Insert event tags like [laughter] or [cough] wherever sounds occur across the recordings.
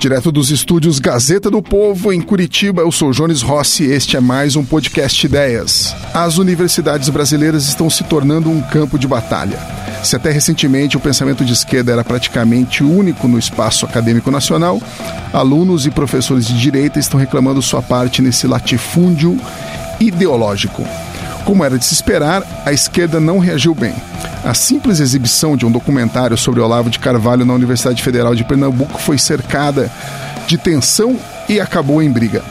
Direto dos estúdios Gazeta do Povo, em Curitiba, eu sou Jones Rossi e este é mais um podcast Ideias. As universidades brasileiras estão se tornando um campo de batalha. Se até recentemente o pensamento de esquerda era praticamente único no espaço acadêmico nacional, alunos e professores de direita estão reclamando sua parte nesse latifúndio ideológico. Como era de se esperar, a esquerda não reagiu bem. A simples exibição de um documentário sobre Olavo de Carvalho na Universidade Federal de Pernambuco foi cercada de tensão e acabou em briga.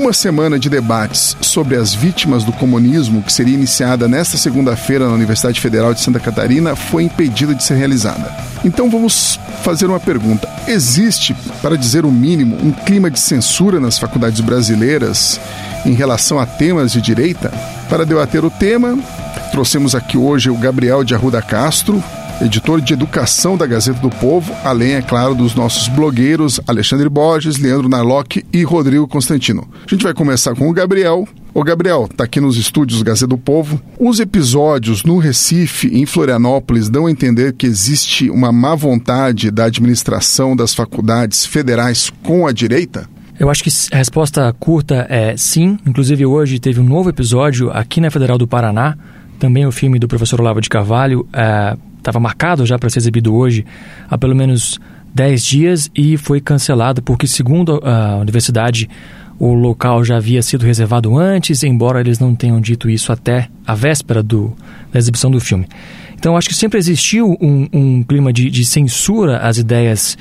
Uma semana de debates sobre as vítimas do comunismo, que seria iniciada nesta segunda-feira na Universidade Federal de Santa Catarina, foi impedida de ser realizada. Então vamos fazer uma pergunta: existe, para dizer o mínimo, um clima de censura nas faculdades brasileiras em relação a temas de direita? Para debater o tema, trouxemos aqui hoje o Gabriel de Arruda Castro, editor de Educação da Gazeta do Povo, além, é claro, dos nossos blogueiros Alexandre Borges, Leandro Narlock e Rodrigo Constantino. A gente vai começar com o Gabriel. Ô Gabriel, tá aqui nos estúdios Gazeta do Povo. Os episódios no Recife em Florianópolis dão a entender que existe uma má vontade da administração das faculdades federais com a direita? Eu acho que a resposta curta é sim. Inclusive, hoje teve um novo episódio aqui na Federal do Paraná. Também o filme do professor Olavo de Carvalho estava marcado já para ser exibido hoje há pelo menos 10 dias e foi cancelado porque, segundo a universidade, o local já havia sido reservado antes, embora eles não tenham dito isso até a véspera do, da exibição do filme. Então, acho que sempre existiu um, um clima de, de censura às ideias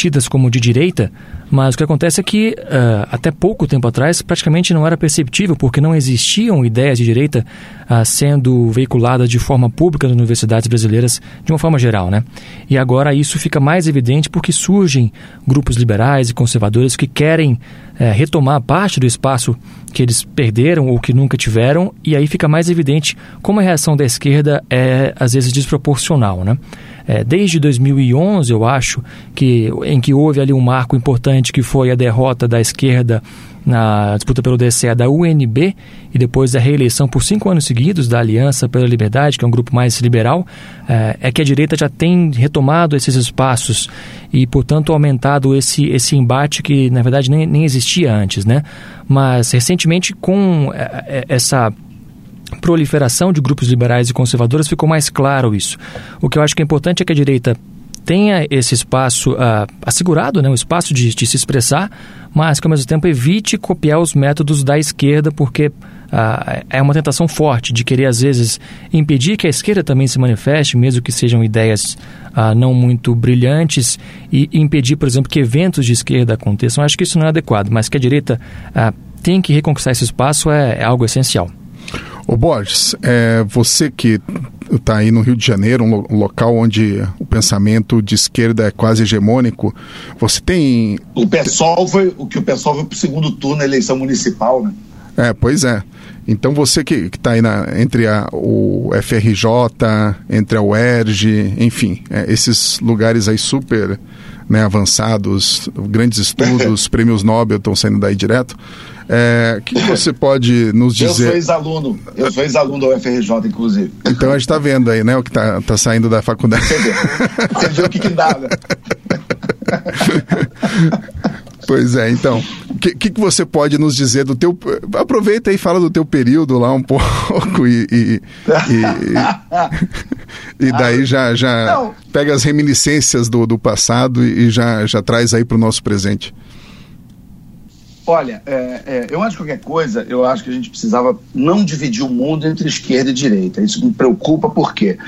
tidas como de direita, mas o que acontece é que, uh, até pouco tempo atrás, praticamente não era perceptível, porque não existiam ideias de direita uh, sendo veiculadas de forma pública nas universidades brasileiras, de uma forma geral. Né? E agora isso fica mais evidente porque surgem grupos liberais e conservadores que querem uh, retomar parte do espaço que eles perderam ou que nunca tiveram, e aí fica mais evidente como a reação da esquerda é, às vezes, desproporcional. Né? É, desde 2011, eu acho, que, em que houve ali um marco importante que foi a derrota da esquerda na disputa pelo DCE da UNB e depois a reeleição por cinco anos seguidos da Aliança pela Liberdade, que é um grupo mais liberal, é, é que a direita já tem retomado esses espaços e, portanto, aumentado esse, esse embate que, na verdade, nem, nem existia antes, né? Mas, recentemente, com é, é, essa proliferação de grupos liberais e conservadores, ficou mais claro isso. O que eu acho que é importante é que a direita tenha esse espaço uh, assegurado, né, o espaço de, de, se expressar, mas que ao mesmo tempo evite copiar os métodos da esquerda, porque uh, é uma tentação forte de querer, às vezes, impedir que a esquerda também se manifeste, mesmo que sejam ideias uh, não muito brilhantes, e impedir, por exemplo, que eventos de esquerda aconteçam. Acho que isso não é adequado, mas que a direita tem que reconquistar esse espaço é, é algo essencial. Ô Borges, é, você que está aí no Rio de Janeiro, um, lo um, local onde o pensamento de esquerda é quase hegemônico, você tem... O PSOL foi, o que o PSOL foi para o segundo turno na eleição municipal, né? É, pois é. Então você que está aí na, entre a, o FRJ, entre a UERJ, enfim, é, esses lugares aí super né, avançados, grandes estudos, [laughs] prêmios Nobel estão saindo daí direto. É, o que você pode nos dizer? Eu sou ex-aluno, eu sou ex-aluno da UFRJ, inclusive. Então a gente está vendo aí, né, o que está tá saindo da faculdade. Você vê, você vê o que, que dá, né? Pois é, então, o que, que, você pode nos dizer do teu... Aproveita e fala do teu período lá um [laughs] pouco e... e, e, e daí já, já pega as reminiscências do, do passado e já, já traz aí para o nosso presente. Olha, é, é, eu acho que qualquer coisa, eu acho que a gente precisava não dividir o mundo entre esquerda e direita. Isso me preocupa por quê?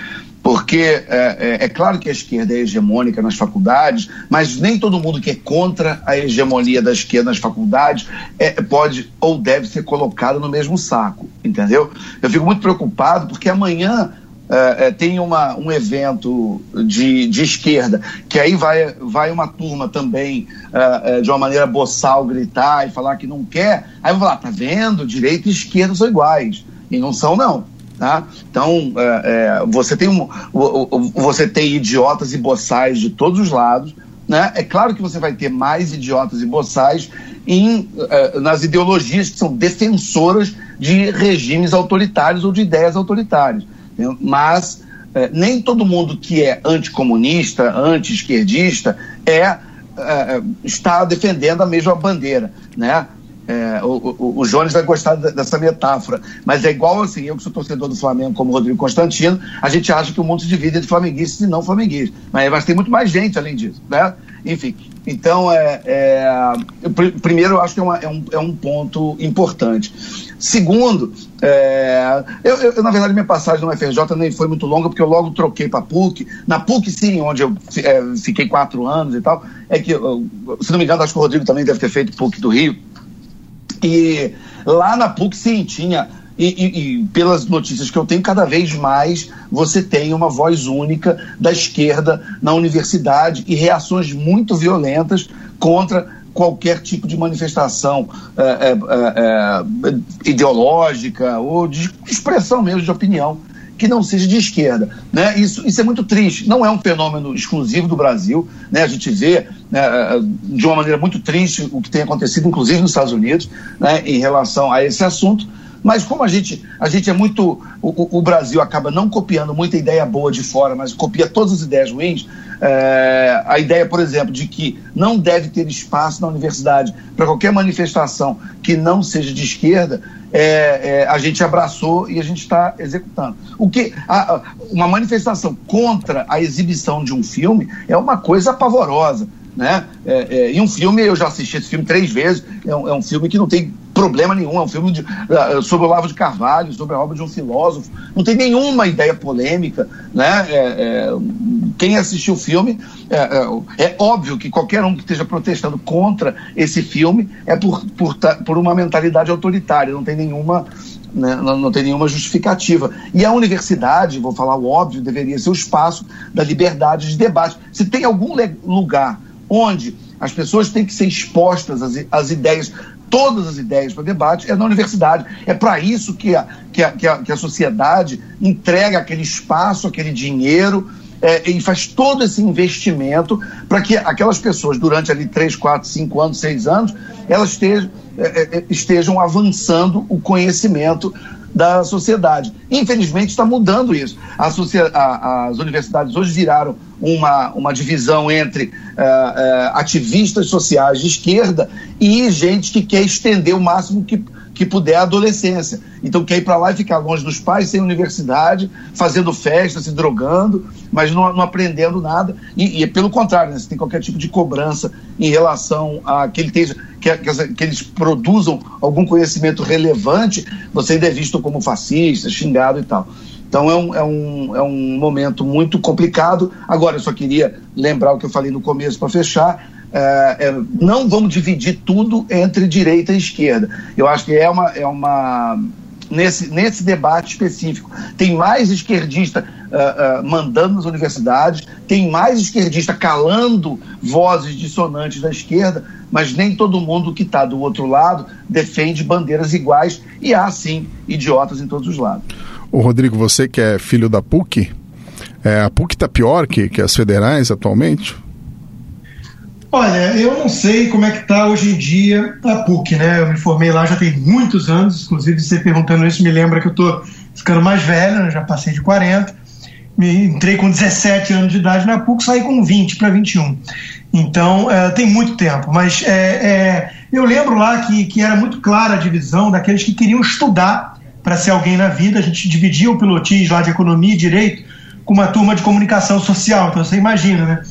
Porque é, é, é, claro que a esquerda é hegemônica nas faculdades, mas nem todo mundo que é contra a hegemonia da esquerda nas faculdades é, pode ou deve ser colocado no mesmo saco, entendeu? Eu fico muito preocupado porque amanhã é, é, tem uma, um evento de, de esquerda, que aí vai, vai uma turma também, uh, de uma maneira boçal, gritar e falar que não quer, aí vou falar, tá vendo? Direita e esquerda são iguais. E não são, não. Tá? Então, você, tem um, você tem idiotas e boçais de todos os lados. Né? É claro que você vai ter mais idiotas e boçais em, nas ideologias que são defensoras de regimes autoritários ou de ideias autoritárias mas é, nem todo mundo que é anticomunista, anti-esquerdista, é é, está defendendo a mesma bandeira, né? É, o, o, o, Jones vai gostar dessa metáfora, mas é igual assim, eu que sou torcedor do Flamengo como Rodrigo Constantino, a gente acha que o mundo se divide entre flamenguistas e não flamenguistas, mas, mas tem muito mais gente além disso, né? Enfim, então, é, é, primeiro, eu acho que é, uma, é, um, é um ponto importante. Segundo, é, eu, eu, na verdade, minha passagem no FRJ nem foi muito longa, porque eu logo troquei para PUC. Na PUC, sim, onde eu é, fiquei quatro anos e tal. É que, se não me engano, acho que o Rodrigo também deve ter feito PUC do Rio. E lá na PUC, sim, tinha e, e, e, pelas notícias que eu tenho, cada vez mais você tem uma voz única da esquerda na universidade e reações muito violentas contra qualquer tipo de manifestação é, é, é, ideológica ou de expressão mesmo de opinião que não seja de esquerda. Né? Isso, isso é muito triste. Não é um fenômeno exclusivo do Brasil. Né? A gente vê né, de uma maneira muito triste o que tem acontecido, inclusive nos Estados Unidos, né, em relação a esse assunto. Mas como a gente, a gente é muito. O, o, Brasil acaba não copiando muita ideia boa de fora, mas copia todas as ideias ruins. É, a ideia, por exemplo, de que não deve ter espaço na universidade para qualquer manifestação que não seja de esquerda, é, é, a gente abraçou e a gente está executando. O que a, uma manifestação contra a exibição de um filme é uma coisa pavorosa. Né? É, é, e um filme, eu já assisti esse filme três vezes, é um, é um filme que não tem problema nenhum, é um filme de, uh, sobre o Lavo de Carvalho, sobre a obra de um filósofo, não tem nenhuma ideia polêmica, né? É, é, quem assistiu o filme, é, é, é, óbvio que qualquer um que esteja protestando contra esse filme é por, por, por uma mentalidade autoritária, não tem nenhuma né, não, não, tem nenhuma justificativa. E a universidade, vou falar o óbvio, deveria ser o espaço da liberdade de debate. Se tem algum lugar onde as pessoas têm que ser expostas às, às ideias todas as ideias para debate é na universidade. É para isso que a, que, a, que, a, que a sociedade entrega aquele espaço, aquele dinheiro é, e faz todo esse investimento para que aquelas pessoas, durante ali 3, 4, 5 anos, 6 anos, elas estejam, estejam avançando o conhecimento da sociedade. Infelizmente está mudando isso. A, a, as universidades hoje viraram uma, uma divisão entre uh, uh, ativistas sociais de esquerda e gente que quer estender o máximo que, que puder a adolescência. Então quer ir para lá e ficar longe dos pais, sem universidade, fazendo festa, se drogando, mas não, não aprendendo nada. E, e pelo contrário, né, se tem qualquer tipo de cobrança em relação a que ele esteja que, que, eles produzam algum conhecimento relevante, você ainda é visto como fascista, xingado e tal. Então é um, é, um, é um momento muito complicado. Agora, eu só queria lembrar o que eu falei no começo para fechar. É, é, não vamos dividir tudo entre direita e esquerda. Eu acho que é uma, é uma nesse, nesse debate específico. Tem mais esquerdista uh, uh, mandando nas universidades, tem mais esquerdista calando vozes dissonantes da esquerda, mas nem todo mundo que está do outro lado defende bandeiras iguais e há sim idiotas em todos os lados. O Rodrigo, você que é filho da PUC, é, a PUC está pior que, que as federais atualmente? Olha, eu não sei como é que está hoje em dia a PUC, né? Eu me formei lá já tem muitos anos, inclusive você perguntando isso me lembra que eu estou ficando mais velho, né? já passei de 40. Me entrei com 17 anos de idade na PUC, saí com 20 para 21. Então, é, tem muito tempo. Mas é, é, eu lembro lá que, que era muito clara a divisão daqueles que queriam estudar para ser alguém na vida. A gente dividia o pilotis lá de economia e direito com uma turma de comunicação social. Então, você imagina, né?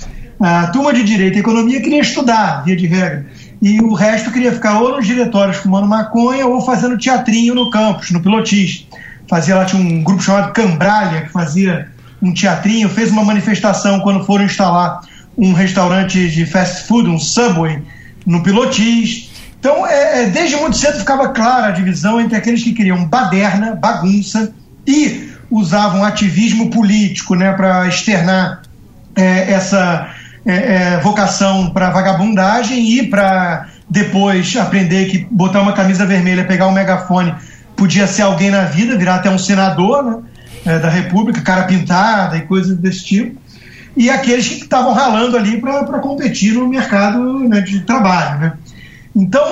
A turma de direito e economia queria estudar, via de regra. E o resto queria ficar ou nos diretórios fumando maconha ou fazendo teatrinho no campus, no pilotis. Fazia lá, tinha um grupo chamado Cambralha, que fazia um teatrinho, fez uma manifestação quando foram instalar um restaurante de fast food, um Subway, no Pilotis. Então, é, é, desde muito cedo ficava clara a divisão entre aqueles que queriam baderna, bagunça, e usavam ativismo político né, para externar é, essa é, é, vocação para vagabundagem e para depois aprender que botar uma camisa vermelha, pegar um megafone, podia ser alguém na vida, virar até um senador né, é, da República, cara pintada e coisas desse tipo. E aqueles que estavam ralando ali para competir no mercado né, de trabalho. Né? Então,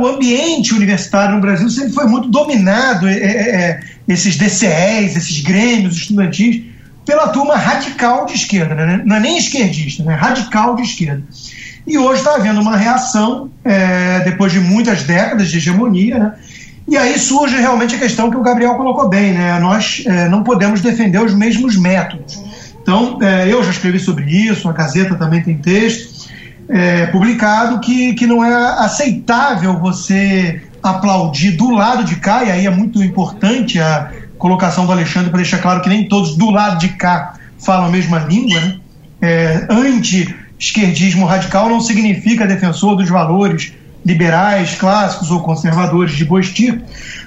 o ambiente universitário no Brasil sempre foi muito dominado, é, é, esses DCEs, esses grêmios estudantis, pela turma radical de esquerda, né? não é nem esquerdista, né? radical de esquerda. E hoje está havendo uma reação, é, depois de muitas décadas de hegemonia, né? E aí surge realmente a questão que o Gabriel colocou bem, né? Nós é, não podemos defender os mesmos métodos. Então, é, eu já escrevi sobre isso, a Gazeta também tem texto é, publicado, que, que não é aceitável você aplaudir do lado de cá, e aí é muito importante a colocação do Alexandre para deixar claro que nem todos do lado de cá falam a mesma língua, né? É, Anti-esquerdismo radical não significa defensor dos valores liberais, clássicos ou conservadores de Boestir,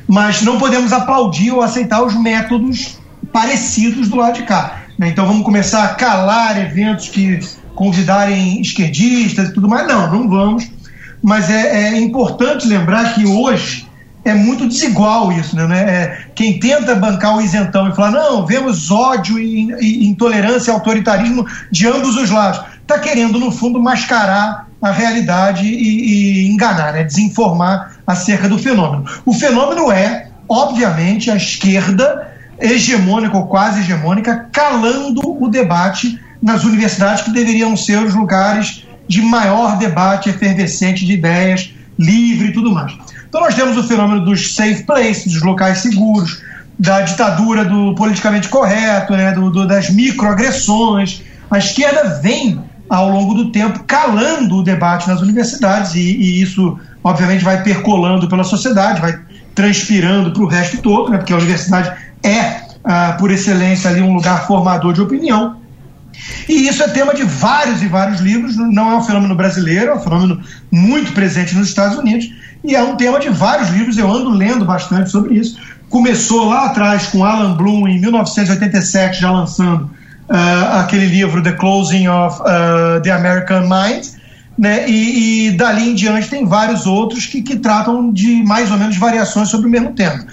mas não podemos aplaudir ou aceitar os métodos parecidos do lado de cá. Né? Então vamos começar a calar eventos que convidarem esquerdistas e tudo mais. Não, não vamos. Mas é, é importante lembrar que hoje é muito desigual isso, né? É, quem tenta bancar o isentão e falar, não, vemos ódio e, e intolerância e autoritarismo de ambos os lados, está querendo, no fundo, mascarar a realidade e, e, enganar, né? desinformar acerca do fenômeno. O fenômeno é, obviamente, a esquerda hegemônica ou quase hegemônica calando o debate nas universidades que deveriam ser os lugares de maior debate efervescente de ideias, livre e tudo mais. Então nós temos o fenômeno dos safe places, dos locais seguros, da ditadura do politicamente correto, né, do, do, das microagressões. A esquerda vem, ao longo do tempo, calando o debate nas universidades, e, e isso, obviamente, vai percolando pela sociedade, vai transpirando para o resto todo, né, porque a universidade é, ah, por excelência, ali um lugar formador de opinião. E isso é tema de vários e vários livros, não é um fenômeno brasileiro, é um fenômeno muito presente nos Estados Unidos, e é um tema de vários livros, eu ando lendo bastante sobre isso. Começou lá atrás com Alan Bloom, em 1987, já lançando uh, aquele livro The Closing of uh, the American Mind, né? E, e, dali em diante tem vários outros que, que tratam de mais ou menos variações sobre o mesmo tema.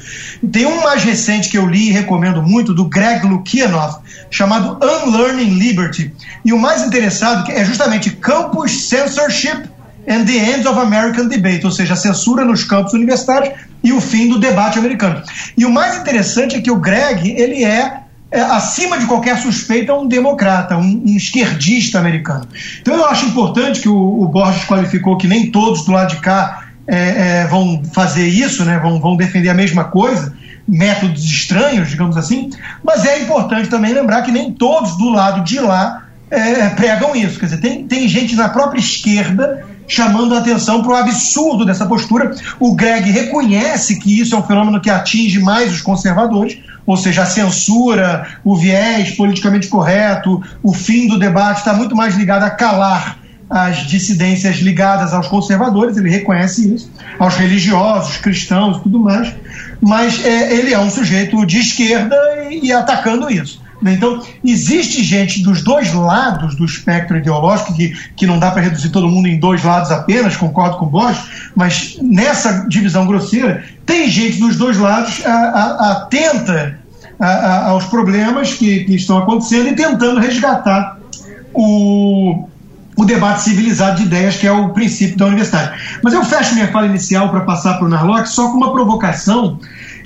Tem um mais recente que eu li e recomendo muito, do Greg Lukianoff, chamado Unlearning Liberty. E o mais interessado é justamente Campus Censorship and the End of American Debate, ou seja, a censura nos campos universitários e o fim do debate americano. E o mais interessante é que o Greg, ele é, é acima de qualquer suspeita, um democrata, um, um, esquerdista americano. Então eu acho importante que o, o Borges qualificou que nem todos do lado de cá é, é, vão fazer isso, né, vão, vão defender a mesma coisa, métodos estranhos, digamos assim, mas é importante também lembrar que nem todos do lado de lá é, pregam isso. Quer dizer, tem, tem gente na própria esquerda chamando a atenção para o absurdo dessa postura. O Greg reconhece que isso é um fenômeno que atinge mais os conservadores, ou seja, a censura, o viés politicamente correto, o fim do debate está muito mais ligado a calar as dissidências ligadas aos conservadores, ele reconhece isso, aos religiosos, cristãos e tudo mais, mas é, ele é um sujeito de esquerda e, e atacando isso. Né? Então, existe gente dos dois lados do espectro ideológico, que, que não dá para reduzir todo mundo em dois lados apenas, concordo com o Bosch, mas nessa divisão grosseira, tem gente dos dois lados atenta a, a, aos problemas que, que estão acontecendo e tentando resgatar o, o debate civilizado de ideias, que é o princípio da universidade. Mas eu fecho minha fala inicial para passar para o Narlock só com uma provocação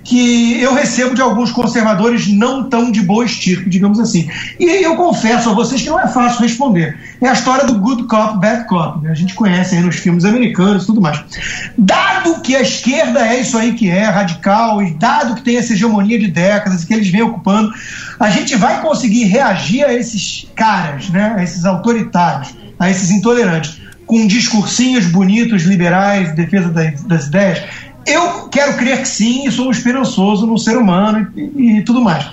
que eu recebo de alguns conservadores não tão de boa estirpe, digamos assim. E eu confesso a vocês que não é fácil responder. É a história do good cop, bad cop. Né? A gente conhece aí nos filmes americanos e tudo mais. Dado que a esquerda é isso aí que é, radical, e dado que tem essa hegemonia de décadas e que eles vêm ocupando, a gente vai conseguir reagir a esses caras, né? a esses autoritários, a esses intolerantes, com discursinhos bonitos, liberais, defesa das, das ideias eu quero crer que sim, e sou esperançoso no ser humano e, e, tudo mais.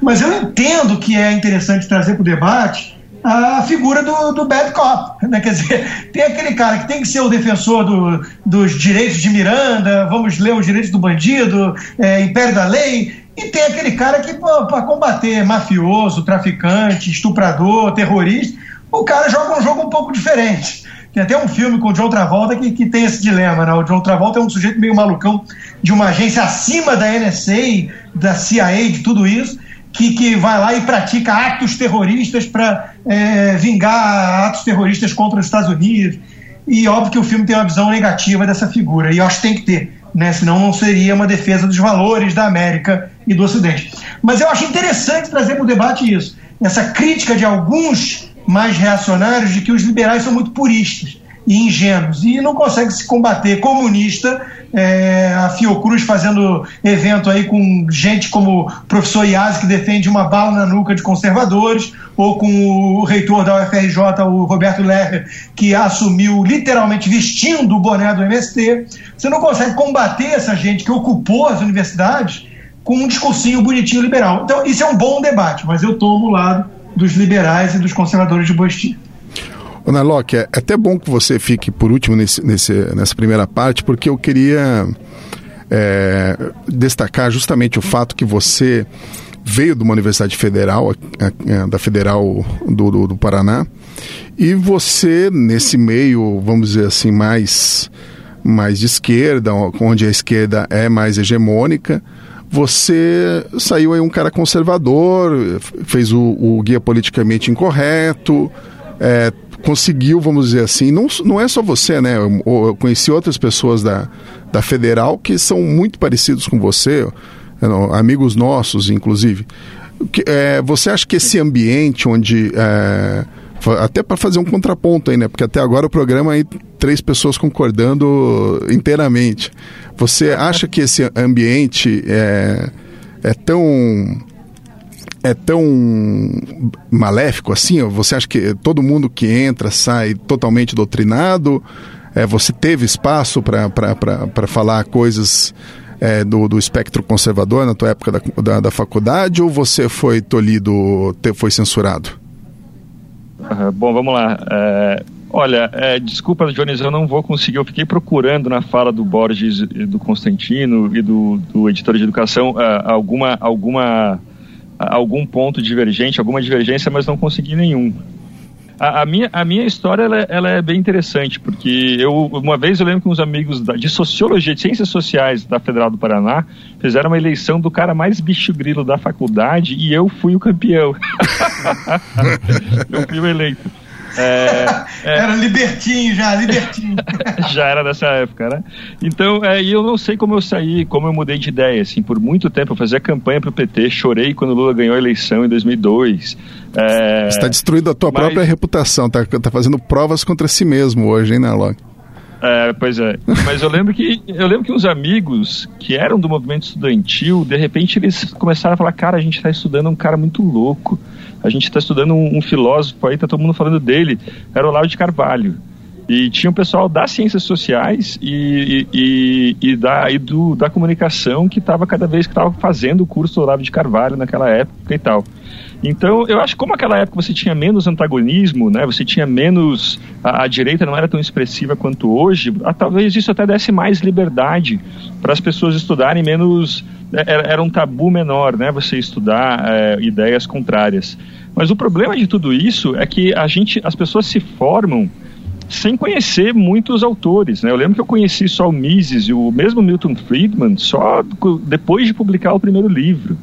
Mas eu entendo que é interessante trazer para o debate a figura do, do bad cop. Né? Quer dizer, [laughs] tem aquele cara que tem que ser o defensor do, dos direitos de Miranda, vamos ler os direitos do bandido, é, império da lei, e tem aquele cara que, para combater mafioso, traficante, estuprador, terrorista, o cara joga um jogo um pouco diferente. Tem até um filme com o John Travolta que, que tem esse dilema, né? O John Travolta é um sujeito meio malucão de uma agência acima da NSA, da CIA, de tudo isso, que, que vai lá e pratica atos terroristas para é, vingar atos terroristas contra os Estados Unidos. E óbvio que o filme tem uma visão negativa dessa figura, e eu acho que tem que ter, né? senão não seria uma defesa dos valores da América e do Ocidente. Mas eu acho interessante trazer para o debate isso, essa crítica de alguns mais reacionários de que os liberais são muito puristas. e ingênuos. E não consegue se combater comunista, é, a Fiocruz fazendo evento aí com gente como o professor Iaz, que defende uma bala na nuca de conservadores, ou com o reitor da UFRJ, o Roberto Lerner, que assumiu literalmente vestindo o boné do MST. Você não consegue combater essa gente que ocupou as universidades com um discursinho bonitinho liberal. Então, isso é um bom debate, mas eu tomo o lado dos liberais e dos conservadores de Bosti. Ana Locke, é até bom que você fique por último nesse, nesse, nessa primeira parte, porque eu queria é, destacar justamente o fato que você veio de uma universidade federal, é, da Federal do, do, do, Paraná, e você, nesse meio, vamos dizer assim, mais, mais de esquerda, onde a esquerda é mais hegemônica, você saiu aí um cara conservador, fez o, o guia politicamente incorreto, é, conseguiu, vamos dizer assim, não, não é só você, né? Eu, eu, conheci outras pessoas da, da Federal que são muito parecidos com você, amigos nossos, inclusive. É, você acha que esse ambiente onde. É, até para fazer um contraponto aí, né? Porque até agora o programa aí três pessoas concordando inteiramente. Você acha que esse ambiente é, é tão é tão maléfico assim? Você acha que todo mundo que entra sai totalmente doutrinado? É, você teve espaço para falar coisas é, do, do espectro conservador na tua época da, da, da faculdade ou você foi tolhido, foi censurado? Uh, bom, vamos lá. É, olha, é, desculpa, Jones, eu não vou conseguir. Eu fiquei procurando na fala do Borges, do Constantino e do, do editor de educação uh, alguma, alguma algum ponto divergente, alguma divergência, mas não consegui nenhum. A, a minha, a minha história ela, ela, é bem interessante, porque eu uma vez eu lembro que uns amigos da, de sociologia, de ciências sociais da Federal do Paraná fizeram uma eleição do cara mais bicho grilo da faculdade e eu fui o campeão. [laughs] eu fui o eleito. É, [laughs] é, era libertinho já, libertinho. [laughs] já era dessa época, né? Então, é, e eu não sei como eu saí, como eu mudei de ideia, assim, por muito tempo eu fazia campanha para o PT, chorei quando o Lula ganhou a eleição em 2002. É, Está destruindo a tua mas... própria reputação, tá, tá fazendo provas contra si mesmo hoje, hein, Narlock? É, pois é. Mas eu lembro que eu lembro que uns amigos que eram do movimento estudantil, de repente eles começaram a falar: "Cara, a gente está estudando um cara muito louco. A gente está estudando um, um, filósofo aí, tá todo mundo falando dele. Era o Olavo de Carvalho. E tinha o pessoal das ciências sociais e, e, e, da, e do, da comunicação que estava cada vez que estava fazendo o curso do Olavo de Carvalho naquela época e tal. Então, eu acho que como aquela época você tinha menos antagonismo, né, você tinha menos. A, a direita não era tão expressiva quanto hoje, a, talvez isso até desse mais liberdade para as pessoas estudarem menos. É, era, era, um tabu menor, né, você estudar é, ideias contrárias. Mas o problema de tudo isso é que a gente, as pessoas se formam sem conhecer muitos autores. Né? Eu lembro que eu conheci só o Mises e o mesmo Milton Friedman só depois de publicar o primeiro livro.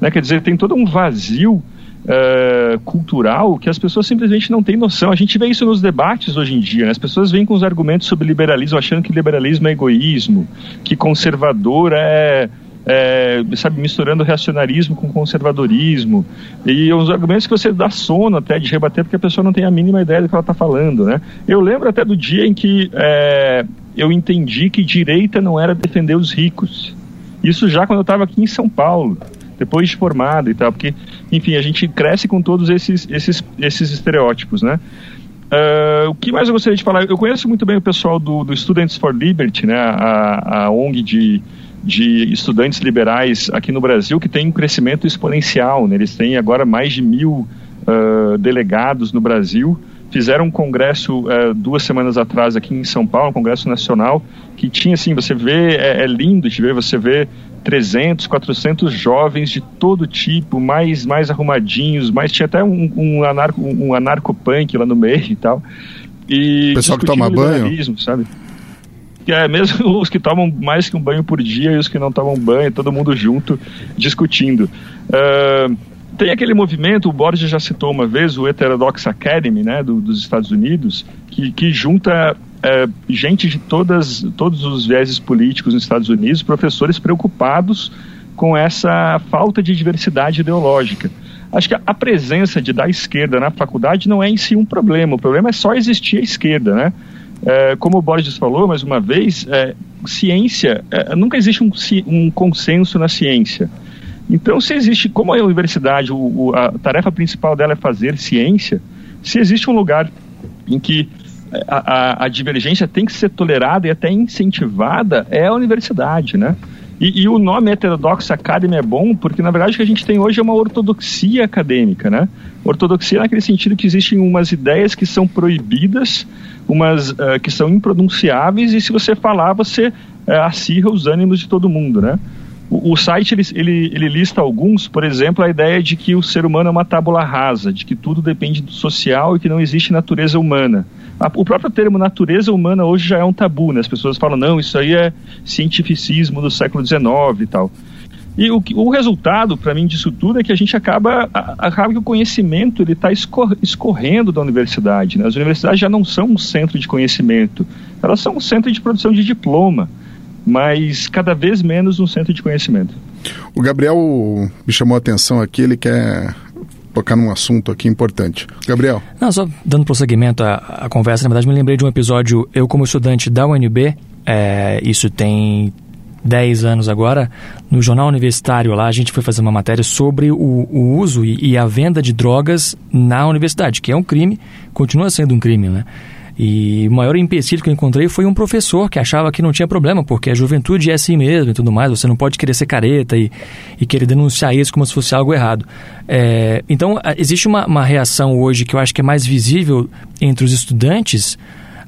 Né? Quer dizer, tem todo um vazio Uh, cultural que as pessoas simplesmente não têm noção. A gente vê isso nos debates hoje em dia. Né? As pessoas vêm com os argumentos sobre liberalismo achando que liberalismo é egoísmo, que conservador é, é, sabe, misturando reacionarismo com conservadorismo. E uns argumentos que você dá sono até de rebater porque a pessoa não tem a mínima ideia do que ela está falando. Né? Eu lembro até do dia em que é, eu entendi que direita não era defender os ricos. Isso já quando eu estava aqui em São Paulo depois de formado e tal, porque, enfim, a gente cresce com todos esses, esses, esses estereótipos, né? Uh, o que mais eu gostaria de falar? Eu conheço muito bem o pessoal do, do Students for Liberty, né? A, a ONG de, de estudantes liberais aqui no Brasil, que tem um crescimento exponencial, né? Eles têm agora mais de mil uh, delegados no Brasil, fizeram um congresso uh, duas semanas atrás aqui em São Paulo, um congresso nacional, que tinha assim, você vê, é, é lindo de ver, você vê 300, 400 jovens de todo tipo, mais mais arrumadinhos, mais tinha até um, um anarco um anarco-punk lá no meio e tal. E pessoal que toma banho, sabe? É, mesmo [laughs] os que tomam mais que um banho por dia e os que não tomam banho, todo mundo junto discutindo. Uh, tem aquele movimento, o Borges já citou uma vez, o Heterodox Academy, né, do, dos Estados Unidos, que, que junta é, gente de todas, todos os vieses políticos nos Estados Unidos, professores preocupados com essa falta de diversidade ideológica. Acho que a presença de da esquerda na faculdade não é em si um problema, o problema é só existir a esquerda, né? É, como o Borges falou, mais uma vez, é, ciência, é, nunca existe um, um, consenso na ciência. Então, se existe, como a universidade, o, o, a tarefa principal dela é fazer ciência, se existe um lugar em que a, a, a, divergência tem que ser tolerada e até incentivada, é a universidade, né? E, e, o nome Heterodox Academy é bom porque, na verdade, o que a gente tem hoje é uma ortodoxia acadêmica, né? Ortodoxia naquele sentido que existem umas ideias que são proibidas, umas uh, que são impronunciáveis, e se você falar, você uh, acirra os ânimos de todo mundo, né? O, o site, ele, ele, ele lista alguns, por exemplo, a ideia de que o ser humano é uma tábula rasa, de que tudo depende do social e que não existe natureza humana o próprio termo natureza humana hoje já é um tabu, né? As pessoas falam, não, isso aí é cientificismo do século XIX e tal. E o, o resultado, para mim, disso tudo é que a gente acaba, acaba que o conhecimento ele está escor, escorrendo da universidade. Né? As universidades já não são um centro de conhecimento, elas são um centro de produção de diploma, mas cada vez menos um centro de conhecimento. O Gabriel me chamou a atenção aqui, ele quer tocar num assunto aqui importante. Gabriel. Não, só dando prosseguimento à, à conversa, na verdade me lembrei de um episódio, eu como estudante da UNB, é, isso tem 10 anos agora, no jornal universitário lá, a gente foi fazer uma matéria sobre o, o uso e, e, a venda de drogas na universidade, que é um crime, continua sendo um crime, né? E o maior empecilho que eu encontrei foi um professor que achava que não tinha problema, porque a juventude é assim mesmo e tudo mais, você não pode querer ser careta e, e querer denunciar isso como se fosse algo errado. É, então, existe uma, uma reação hoje que eu acho que é mais visível entre os estudantes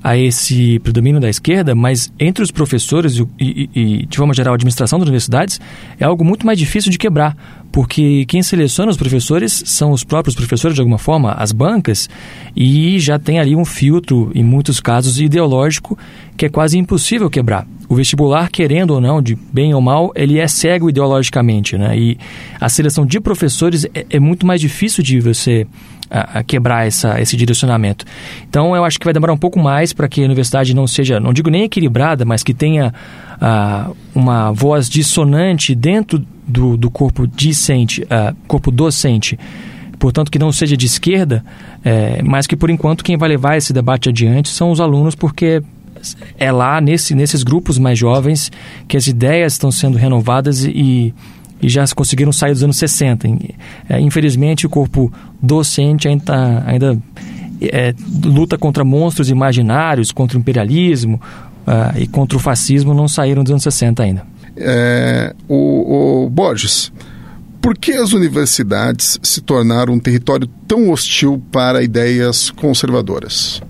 a esse predomínio da esquerda, mas entre os professores e, e, e, de forma geral, a administração das universidades, é algo muito mais difícil de quebrar, porque quem seleciona os professores são os próprios professores, de alguma forma, as bancas, e já tem ali um filtro, em muitos casos, ideológico, que é quase impossível quebrar. O vestibular, querendo ou não, de bem ou mal, ele é cego ideologicamente, né? E a seleção de professores é, é muito mais difícil de você a, a quebrar essa, esse direcionamento. Então, eu acho que vai demorar um pouco mais para que a universidade não seja, não digo nem equilibrada, mas que tenha uma voz dissonante dentro do, do corpo discente, corpo docente. Portanto, que não seja de esquerda, é, mas que por enquanto quem vai levar esse debate adiante são os alunos, porque é lá nesse, nesses grupos mais jovens que as ideias estão sendo renovadas e, e já conseguiram sair dos anos 60. É, infelizmente, o corpo docente ainda, tá, ainda é, luta contra monstros imaginários, contra o imperialismo uh, e contra o fascismo, não saíram dos anos 60 ainda. É, o, o Borges, por que as universidades se tornaram um território tão hostil para ideias conservadoras?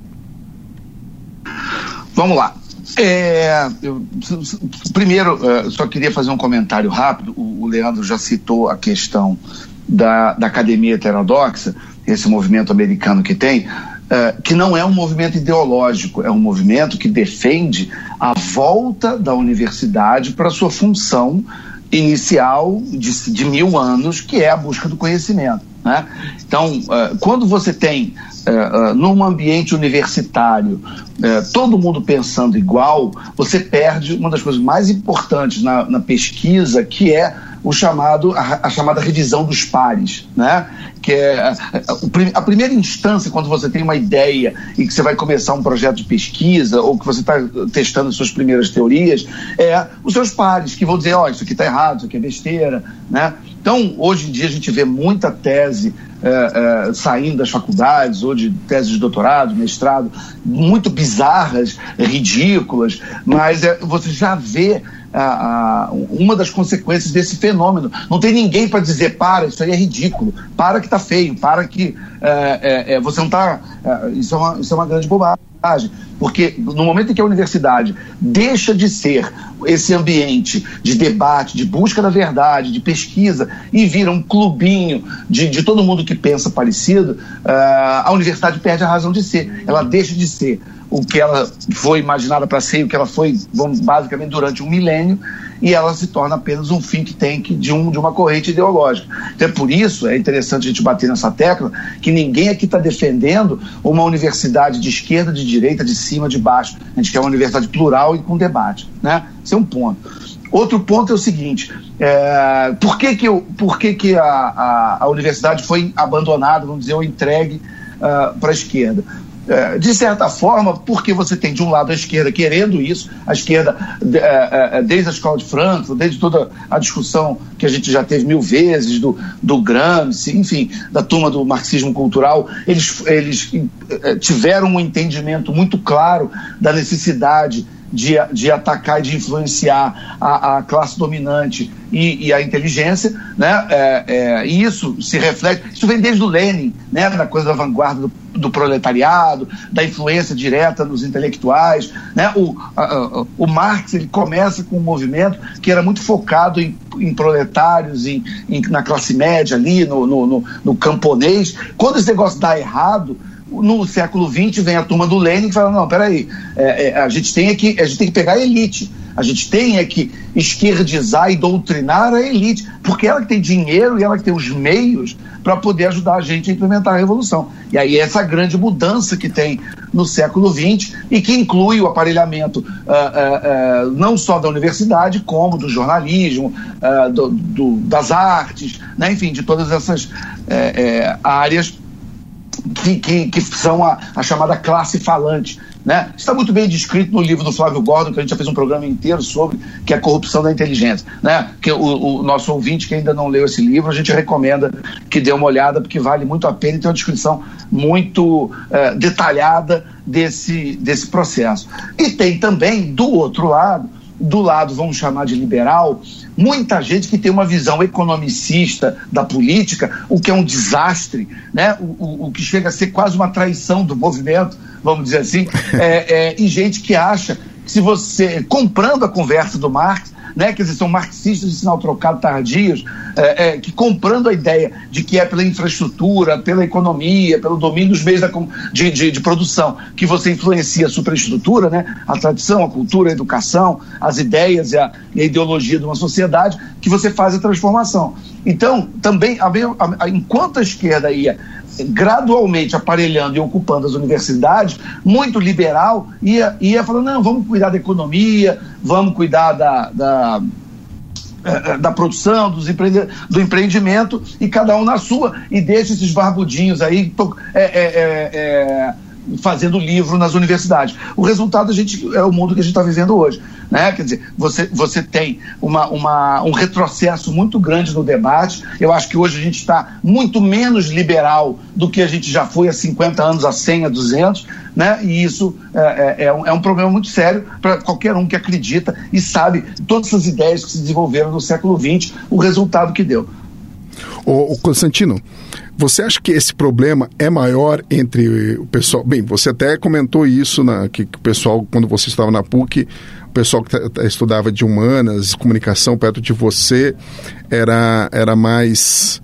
Vamos lá. É, eu, primeiro, uh, só queria fazer um comentário rápido. O, o Leandro já citou a questão da, da academia heterodoxa, esse movimento americano que tem, uh, que não é um movimento ideológico, é um movimento que defende a volta da universidade para sua função inicial de, de, mil anos, que é a busca do conhecimento. Né? Então, uh, quando você tem uh, uh, num ambiente universitário todo mundo pensando igual, você perde uma das coisas mais importantes na, na pesquisa, que é o chamado, a, a, chamada revisão dos pares, né? que é a, a, primeira instância quando você tem uma ideia e que você vai começar um projeto de pesquisa ou que você está testando suas primeiras teorias, é os seus pares que vão dizer, ó, oh, isso aqui está errado, isso aqui é besteira, né? Então, hoje em dia a gente vê muita tese é, é, saindo das faculdades, ou de tese de doutorado, mestrado, muito bizarras, ridículas, mas é, você já vê a, a, uma das consequências desse fenômeno. Não tem ninguém para dizer, para, isso aí é ridículo, para que está feio, para que é, é, é, você não está. É, isso, é uma, isso é uma grande bobagem. Porque no momento em que a universidade deixa de ser esse ambiente de debate, de busca da verdade, de pesquisa, e vira um clubinho de, de todo mundo que pensa parecido, uh, a universidade perde a razão de ser. Ela deixa de ser o que ela foi imaginada para ser, o que ela foi basicamente durante um milênio, e ela se torna apenas um think tank de, um, de uma corrente ideológica. Então é por isso, é interessante a gente bater nessa tecla, que ninguém aqui está defendendo uma universidade de esquerda, de direita, de cima, de baixo. A gente quer uma universidade plural e com debate. Né? Esse é um ponto. Outro ponto é o seguinte: é, por que, que, eu, por que, que a, a, a universidade foi abandonada, vamos dizer, ou entregue uh, para a esquerda? É, de certa forma, porque você tem de um lado a esquerda querendo isso, a esquerda, é, é, desde a escola de Frankfurt, desde toda a discussão que a gente já teve mil vezes, do, do Gramsci, enfim, da turma do marxismo cultural, eles, eles tiveram um entendimento muito claro da necessidade de, de atacar e de influenciar a, a classe dominante e, e, a inteligência, né? É, é, e isso se reflete, isso vem desde o Lenin, né? Da coisa da vanguarda do, do proletariado, da influência direta nos intelectuais, né? O, a, a, o Marx ele começa com um movimento que era muito focado em, em proletários, em, em, na classe média ali, no, no, no, no camponês. Quando esse negócio dá errado no século XX vem a turma do Lenin que fala, não, peraí, é, é, a, gente tem que, a gente tem que pegar a elite, a gente tem é que esquerdizar e doutrinar a elite, porque ela que tem dinheiro e ela que tem os meios para poder ajudar a gente a implementar a revolução. E aí essa grande mudança que tem no século XX e que inclui o aparelhamento uh, uh, uh, não só da universidade, como do jornalismo, do, do, das artes, né? enfim, de todas essas eh, eh, áreas que, que, que são a, a, chamada classe falante. Né? Está muito bem descrito no livro do Flávio Gordon, que a gente já fez um programa inteiro sobre, que é a corrupção da inteligência. Né? Que o, o, nosso ouvinte que ainda não leu esse livro, a gente recomenda que dê uma olhada, porque vale muito a pena e tem uma descrição muito é, detalhada desse, desse processo. E tem também, do outro lado, do lado, vamos chamar de liberal, muita gente que tem uma visão economicista da política, o que é um desastre, né? o, o, o que chega a ser quase uma traição do movimento, vamos dizer assim, é, é, e gente que acha que se você, comprando a conversa do Marx, né, quer dizer, são marxistas de sinal trocado tardios, é, é, que comprando a ideia de que é pela infraestrutura, pela economia, pelo domínio dos meios da, de, de, de, produção que você influencia a superestrutura, né, a tradição, a cultura, a educação, as ideias e a, e a ideologia de uma sociedade, que você faz a transformação. Então, também, a, a, enquanto a esquerda ia gradualmente aparelhando e ocupando as universidades, muito liberal, ia, ia falando, não, vamos cuidar da economia, vamos cuidar da, da eh, eh, da produção, dos empreende do empreendimento e cada um na sua e deixa esses barbudinhos aí é, é, é, fazendo livro nas universidades. O resultado a gente, é o mundo que a gente está vivendo hoje. Né? Quer dizer, você, você tem uma, uma, um retrocesso muito grande no debate. Eu acho que hoje a gente está muito menos liberal do que a gente já foi há 50 anos, há 100, há 200, né? e isso é, é, é, um, é um problema muito sério para qualquer um que acredita e sabe todas essas ideias que se desenvolveram no século XX, o resultado que deu. O, Constantino, você acha que esse problema é maior entre o pessoal? Bem, você até comentou isso na, que, que o pessoal, quando você estava na PUC, o pessoal que estudava de humanas, comunicação perto de você, era, era mais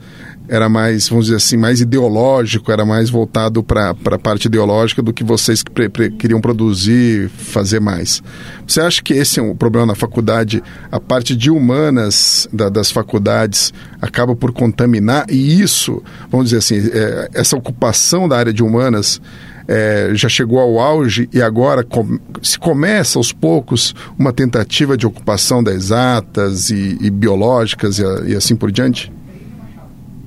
era mais, vamos dizer assim, mais ideológico, era mais voltado para a parte ideológica do que vocês que pre, pre, queriam produzir, fazer mais. Você acha que esse é um problema na faculdade? A parte de humanas da, das faculdades acaba por contaminar e isso, vamos dizer assim, é, essa ocupação da área de humanas é, já chegou ao auge e agora com, se começa aos poucos uma tentativa de ocupação das exatas e, e biológicas e, e assim por diante?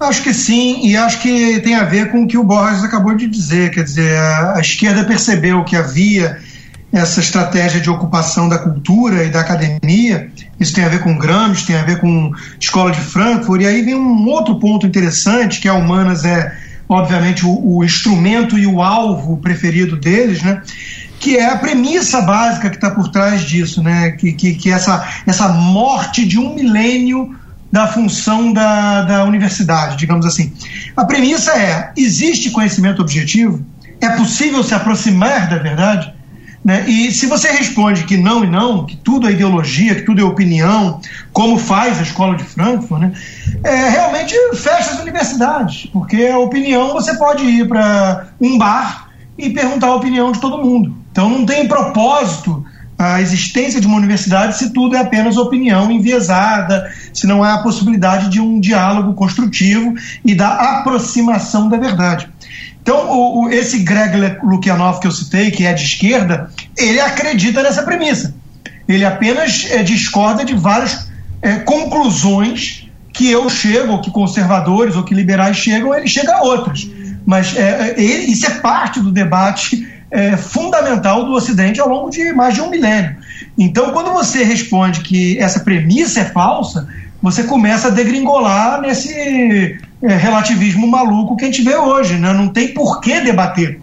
Acho que sim, e acho que tem a ver com o que o Borges acabou de dizer. Quer dizer, a, a esquerda percebeu que havia essa estratégia de ocupação da cultura e da academia. Isso tem a ver com Gramsci, tem a ver com Escola de Frankfurt. E aí vem um outro ponto interessante, que a Humanas é, obviamente, o, o instrumento e o alvo preferido deles, né? que é a premissa básica que está por trás disso, né? que, que, que essa, essa morte de um milênio da função da, da universidade, digamos assim. A premissa é: existe conhecimento objetivo? É possível se aproximar da verdade? Né? E se você responde que não e não, que tudo é ideologia, que tudo é opinião, como faz a escola de Frankfurt, né? é, realmente fecha as universidades, porque a opinião você pode ir para um bar e perguntar a opinião de todo mundo. Então não tem propósito a existência de uma universidade se tudo é apenas opinião enviesada, se não há a possibilidade de um diálogo construtivo e da aproximação da verdade. Então, o, o, esse Greg Lukianov que eu citei, que é de esquerda, ele acredita nessa premissa. Ele apenas é, discorda de várias é, conclusões que eu chego, ou que conservadores ou que liberais chegam, ele chega a outras. mas é, ele, isso é parte do debate é, fundamental do Ocidente ao longo de mais de um milênio. Então, quando você responde que essa premissa é falsa, você começa a degringolar nesse é, relativismo maluco que a gente vê hoje. Né? Não tem por que debater.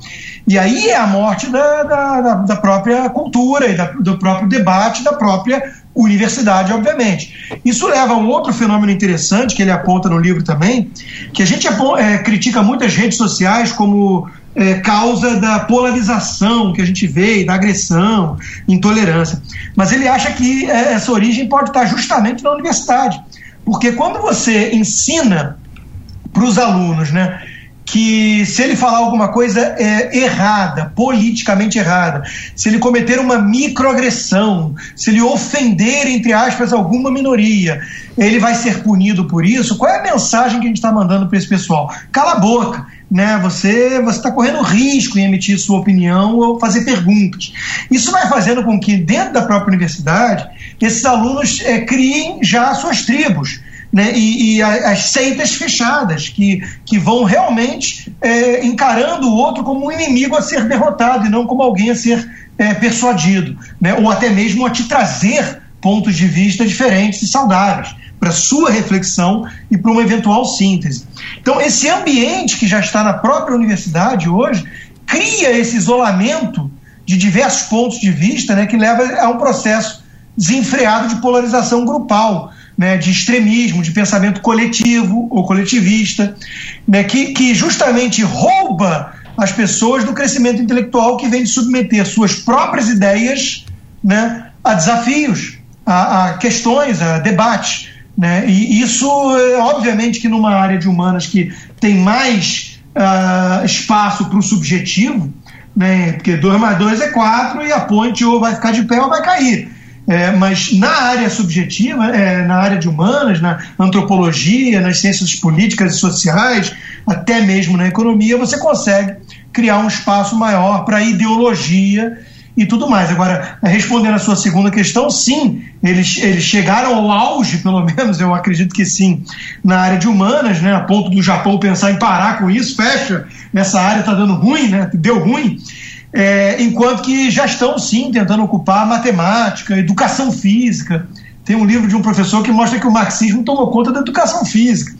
E aí é a morte da, da, da própria cultura e da, do próprio debate, da própria universidade, obviamente. Isso leva a um outro fenômeno interessante que ele aponta no livro também, que a gente é, critica muitas redes sociais como é, causa da polarização que a gente vê, da agressão, intolerância. Mas ele acha que é, essa origem pode estar justamente na universidade. Porque quando você ensina para os alunos, né, que se ele falar alguma coisa é, errada, politicamente errada, se ele cometer uma microagressão, se ele ofender, entre aspas, alguma minoria, ele vai ser punido por isso, qual é a mensagem que a gente está mandando para esse pessoal? Cala a boca. Né, você está correndo risco em emitir sua opinião ou fazer perguntas. Isso vai fazendo com que, dentro da própria universidade, esses alunos é, criem já suas tribos né, e, e, as seitas fechadas, que, que vão realmente é, encarando o outro como um inimigo a ser derrotado e não como alguém a ser é, persuadido, né, ou até mesmo a te trazer pontos de vista diferentes e saudáveis para sua reflexão e para uma eventual síntese. Então, esse ambiente que já está na própria universidade hoje cria esse isolamento de diversos pontos de vista né, que leva a um processo desenfreado de polarização grupal né, de extremismo, de pensamento coletivo ou coletivista, né, que, que justamente rouba as pessoas do crescimento intelectual que vem de submeter suas próprias ideias né, a desafios, a, a questões, a debates. Né? E isso, é, obviamente, que numa área de humanas que tem mais uh, espaço para o subjetivo, né? porque 2 mais 2 é 4 e a ponte ou vai ficar de pé ou vai cair. É, mas na área subjetiva, é, na área de humanas, na antropologia, nas ciências políticas e sociais, até mesmo na economia, você consegue criar um espaço maior para ideologia e tudo mais. Agora, respondendo a sua segunda questão, sim, eles, eles chegaram ao auge, [laughs] pelo menos, eu acredito que sim, na área de humanas, né, a ponto do Japão pensar em parar com isso, fecha, nessa área está dando ruim, né, deu ruim. É, enquanto que já estão, sim, tentando ocupar matemática, educação física. Tem um livro de um professor que mostra que o marxismo tomou conta da educação física.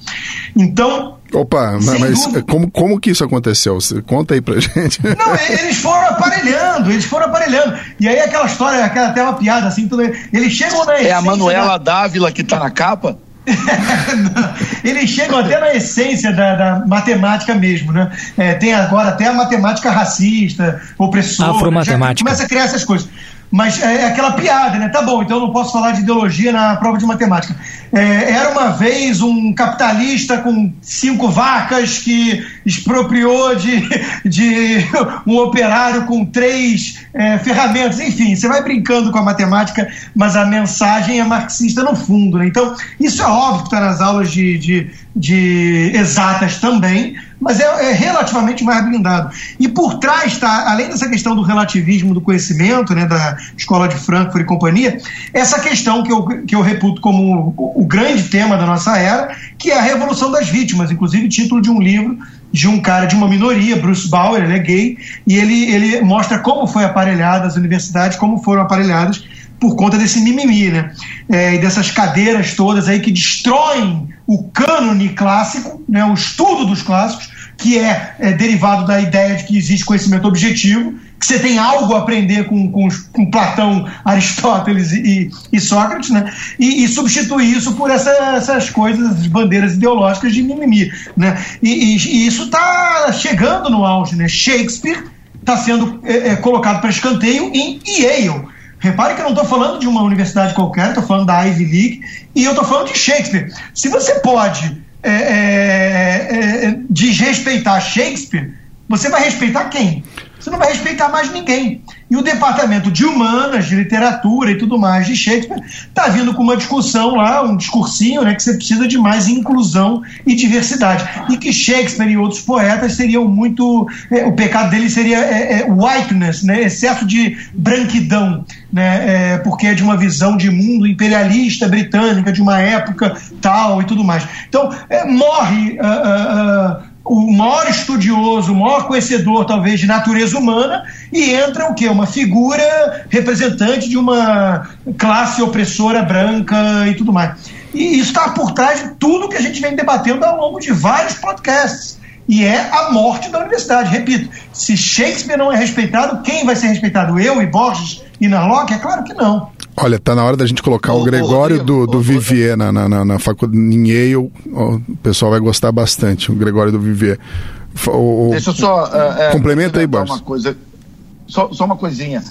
Então. Opa, mas dúvida, como, como que isso aconteceu? Conta aí pra [laughs] gente. Não, eles foram aparelhando, eles foram aparelhando. E aí aquela história, aquela até uma piada assim, tudo, eles chegam na É a Manuela da... Dávila que tá na capa? [laughs] Eles chegam até na essência da, da matemática mesmo, né? É, tem agora até a matemática racista, opressora. Afromatemática. Começa a criar essas coisas. Mas é, é aquela piada, né? Tá bom, então eu não posso falar de ideologia na prova de matemática. É, era uma vez um capitalista com cinco vacas que expropriou de, de um operário com três é, ferramentas. Enfim, você vai brincando com a matemática, mas a mensagem é marxista no fundo. Né? Então, isso é óbvio que está nas aulas de, de, de exatas também, mas é, é, relativamente mais blindado. E por trás está, além dessa questão do relativismo do conhecimento, né, da escola de Frankfurt e companhia, essa questão que eu, que eu reputo como o, o grande tema da nossa era, que é a revolução das vítimas, inclusive título de um livro de um cara de uma minoria, Bruce Bauer, ele é gay, e ele, ele mostra como foi aparelhada as universidades, como foram aparelhadas por conta desse mimimi, né? É, e dessas cadeiras todas aí que destroem o cânone clássico, né? o estudo dos clássicos, que é, é derivado da ideia de que existe conhecimento objetivo, que você tem algo a aprender com, com, com Platão, [laughs] Aristóteles e, e Sócrates, né? E, e, substituir isso por essa, essas coisas, as bandeiras ideológicas de mimimi, né? E, e, e isso está chegando no auge, né? Shakespeare está sendo é, é, colocado para escanteio em Yale Repare que eu não estou falando de uma universidade qualquer, estou falando da Ivy League e eu estou falando de Shakespeare. Se você pode é, é, é, desrespeitar Shakespeare, você vai respeitar quem? Você não vai respeitar mais ninguém. E o departamento de humanas, de literatura e tudo mais de Shakespeare está vindo com uma discussão lá, um discursinho, né, que você precisa de mais inclusão e diversidade. E que Shakespeare e outros poetas seriam muito. É, o pecado dele seria é, é, whiteness, né, excesso de branquidão, né, é, porque é de uma visão de mundo imperialista britânica, de uma época tal e tudo mais. Então, é, morre. Uh, uh, uh, o maior estudioso, o maior conhecedor, talvez, de natureza humana, e entra o quê? Uma figura representante de uma classe opressora branca e tudo mais. E isso está por trás de tudo que a gente vem debatendo ao longo de vários podcasts. E é a morte da universidade. Repito, se Shakespeare não é respeitado, quem vai ser respeitado? Eu e Borges e Narlock? É claro que não. Olha, tá na hora da gente colocar o, o Gregório Rodrigo, do, do Vivier na, na, na, na faculdade em Yale. O pessoal vai gostar bastante, o Gregório do Vivier. O, Deixa eu só. Uh, complementa aí, Borges. Uma coisa, só, só uma coisinha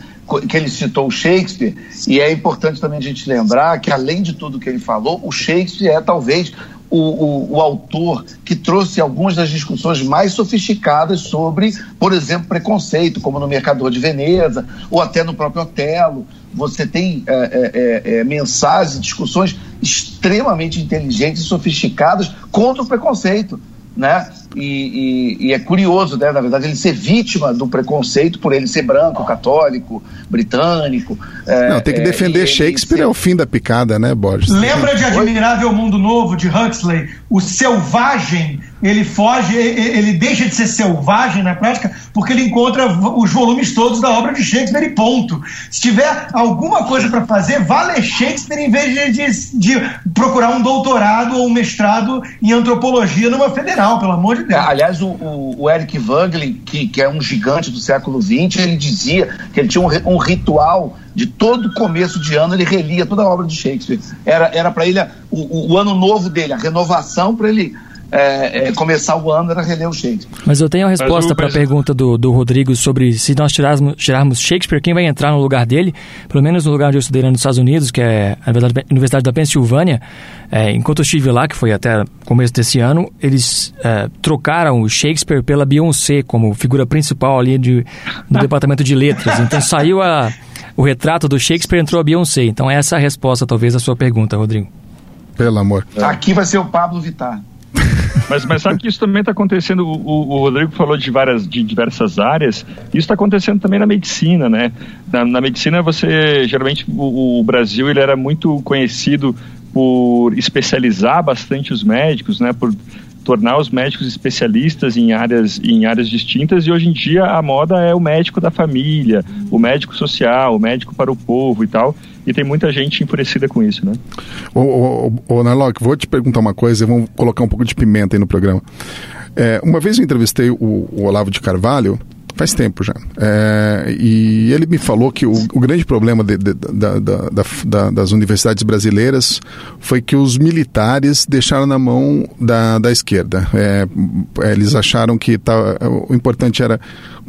que ele citou o Shakespeare, e é importante também a gente lembrar que, além de tudo que ele falou, o Shakespeare é talvez o, o, o, autor que trouxe algumas das discussões mais sofisticadas sobre, por exemplo, preconceito, como no Mercador de Veneza, ou até no próprio Otelo. Você tem é, é, é, é mensagens e discussões extremamente inteligentes e sofisticadas contra o preconceito né? E, e, e, é curioso, né? Na verdade, ele ser vítima do preconceito por ele ser branco, católico, britânico. É, Não, tem que defender é, Shakespeare ser... é o fim da picada, né, Borges? Lembra de Admirável Mundo Novo de Huxley? O selvagem ele foge, ele deixa de ser selvagem na prática, porque ele encontra os volumes todos da obra de Shakespeare e ponto. Se tiver alguma coisa para fazer, vale Shakespeare em vez de, de, de, procurar um doutorado ou um mestrado em antropologia numa federal, pelo amor de Aliás, o, o, Eric Wangling, que, que é um gigante do século XX, ele dizia que ele tinha um, um ritual de todo começo de ano ele relia toda a obra de Shakespeare. Era para ele o, o, ano novo dele, a renovação para ele é, é, começar o ano era reler o Shakespeare. Mas eu tenho a resposta para a pergunta do, do Rodrigo sobre se nós tirarmos, tirarmos Shakespeare, quem vai entrar no lugar dele, pelo menos no lugar onde eu estudei nos Estados Unidos, que é a Universidade da Pensilvânia. É, enquanto eu estive lá, que foi até começo desse ano, eles é, trocaram o Shakespeare pela Beyoncé como figura principal ali de, no [laughs] departamento de letras. Então saiu a, o retrato do Shakespeare entrou a Beyoncé. Então essa é a resposta, talvez, à sua pergunta, Rodrigo. Pelo amor. Aqui vai ser o Pablo Vittar. Mas, mas sabe que isso também está acontecendo, o, o, Rodrigo falou de, várias, de diversas áreas, isso está acontecendo também na medicina, né? Na, na medicina você, geralmente, o, o, Brasil ele era muito conhecido por especializar bastante os médicos, né? Por tornar os médicos especialistas em áreas, em áreas distintas e hoje em dia a moda é o médico da família, o médico social, o médico para o povo e tal e tem muita gente enfurecida com isso, né? Ô, ô, ô Narlock, vou te perguntar uma coisa e vamos colocar um pouco de pimenta aí no programa. É, uma vez eu entrevistei o, o Olavo de Carvalho, faz tempo já. É, e ele me falou que o, o grande problema de, de, da, da, da, das universidades brasileiras foi que os militares deixaram na mão da, da esquerda. É, eles acharam que tá, o importante era,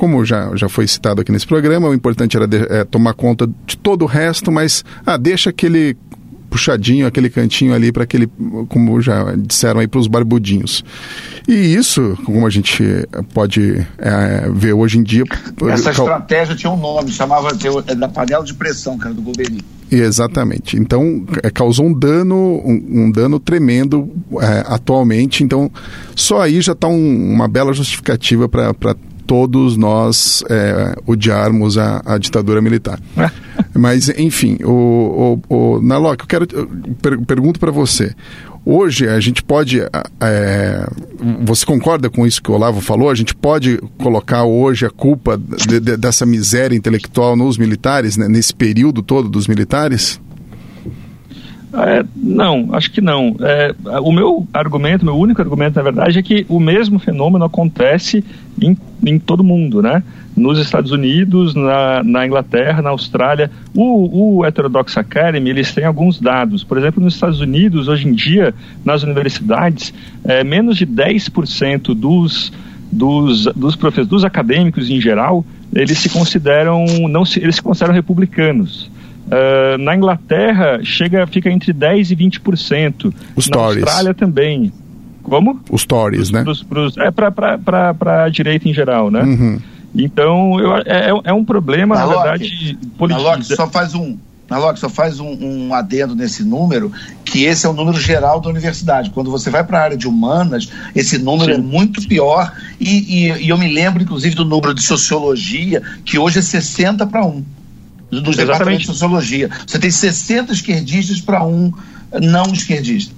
como já, já foi citado aqui nesse programa, o importante era de, é, tomar conta de todo o resto, mas ah, deixa aquele puxadinho, aquele cantinho ali para aquele, como já disseram aí, para os barbudinhos. E isso, como a gente pode é, ver hoje em dia. Essa estratégia tinha um nome, chamava é da panela de pressão, cara, do Golbery. Exatamente. Então, é, causou um dano, um, um dano tremendo é, atualmente. Então, só aí já está um, uma bela justificativa para todos nós é, odiarmos a, a, ditadura militar. [laughs] Mas, enfim, o, o, o Nalok, eu quero per, pergunto para você. Hoje a gente pode, é, você concorda com isso que o Olavo falou? A gente pode colocar hoje a culpa de, de, dessa miséria intelectual nos militares, né, nesse período todo dos militares? É, não, acho que não. É, o meu argumento, meu único argumento, na verdade, é que o mesmo fenômeno acontece em, em todo mundo, né? Nos Estados Unidos, na, na Inglaterra, na Austrália. O, o Heterodox Academy, eles têm alguns dados. Por exemplo, nos Estados Unidos, hoje em dia, nas universidades, é, menos de 10% dos, dos, dos, professores, dos acadêmicos em geral, eles se consideram, não se, eles se consideram republicanos. Uh, na Inglaterra chega, fica entre 10% e 20%. Os na Tories. Austrália também. Como? Os Tories, né? Pros, pros, é para a direita em geral, né? Uhum. Então, eu, é, é, é um problema, na, na verdade, político. só faz um, Nalok, só faz um, um, adendo nesse número, que esse é o número geral da universidade. Quando você vai para a área de humanas, esse número Sim. é muito pior. E, e, e, eu me lembro, inclusive, do número de sociologia, que hoje é 60 para 1 dos departamentos de sociologia. Você tem 60 esquerdistas para um não esquerdista.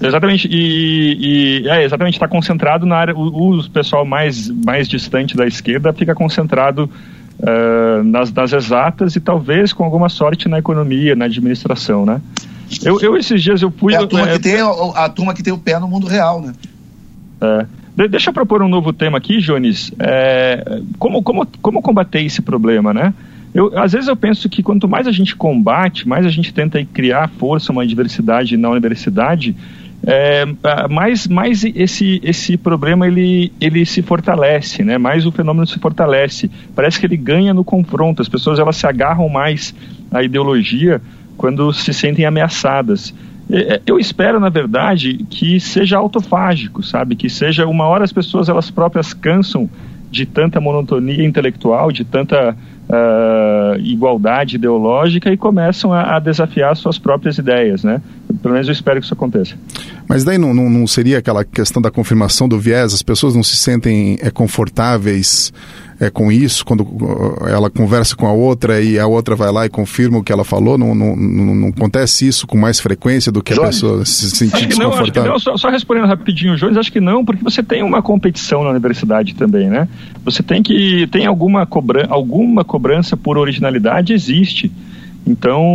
Exatamente, e, e é, exatamente, está concentrado na área, o, o, pessoal mais, mais distante da esquerda fica concentrado uh, nas, nas exatas e talvez com alguma sorte na economia, na administração, né? Eu, eu esses dias eu fui... É a turma, é, que tem, a, a, turma que tem o pé no mundo real, né? É. deixa eu propor um novo tema aqui, Jones. É, como, como, como combater esse problema, né? Eu, às vezes eu penso que quanto mais a gente combate, mais a gente tenta criar força, uma diversidade na universidade, é, mais, mais esse, esse problema ele, ele se fortalece, né? mais o fenômeno se fortalece. Parece que ele ganha no confronto, as pessoas elas se agarram mais à ideologia quando se sentem ameaçadas. É, eu espero, na verdade, que seja autofágico, sabe? Que seja uma hora as pessoas elas próprias cansam de tanta monotonia intelectual, de tanta uh, igualdade ideológica e começam a, a, desafiar suas próprias ideias, né? Pelo menos eu espero que isso aconteça. Mas daí não, não, não seria aquela questão da confirmação do viés? As pessoas não se sentem é, confortáveis é, com isso, quando uh, ela conversa com a outra e a outra vai lá e confirma o que ela falou, não, não, não, não acontece isso com mais frequência do que a pessoa se sentir desconfortável? Não, não, só, só, respondendo rapidinho, Jones, acho que não, porque você tem uma competição na universidade também, né? Você tem que, tem alguma, cobran alguma cobrança por originalidade, existe. Então,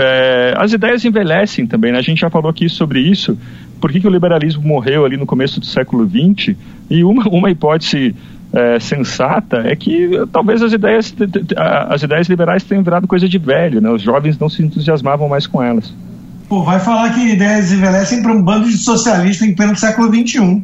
é, as ideias envelhecem também, né? A gente já falou aqui sobre isso, por que, que o liberalismo morreu ali no começo do século XX, e uma, uma hipótese é, sensata é que talvez as ideias, as ideias liberais tenham virado coisa de velho, né? Os jovens não se entusiasmavam mais com elas. Pô, vai falar que ideias envelhecem para um bando de socialistas em pleno século XXI. [laughs]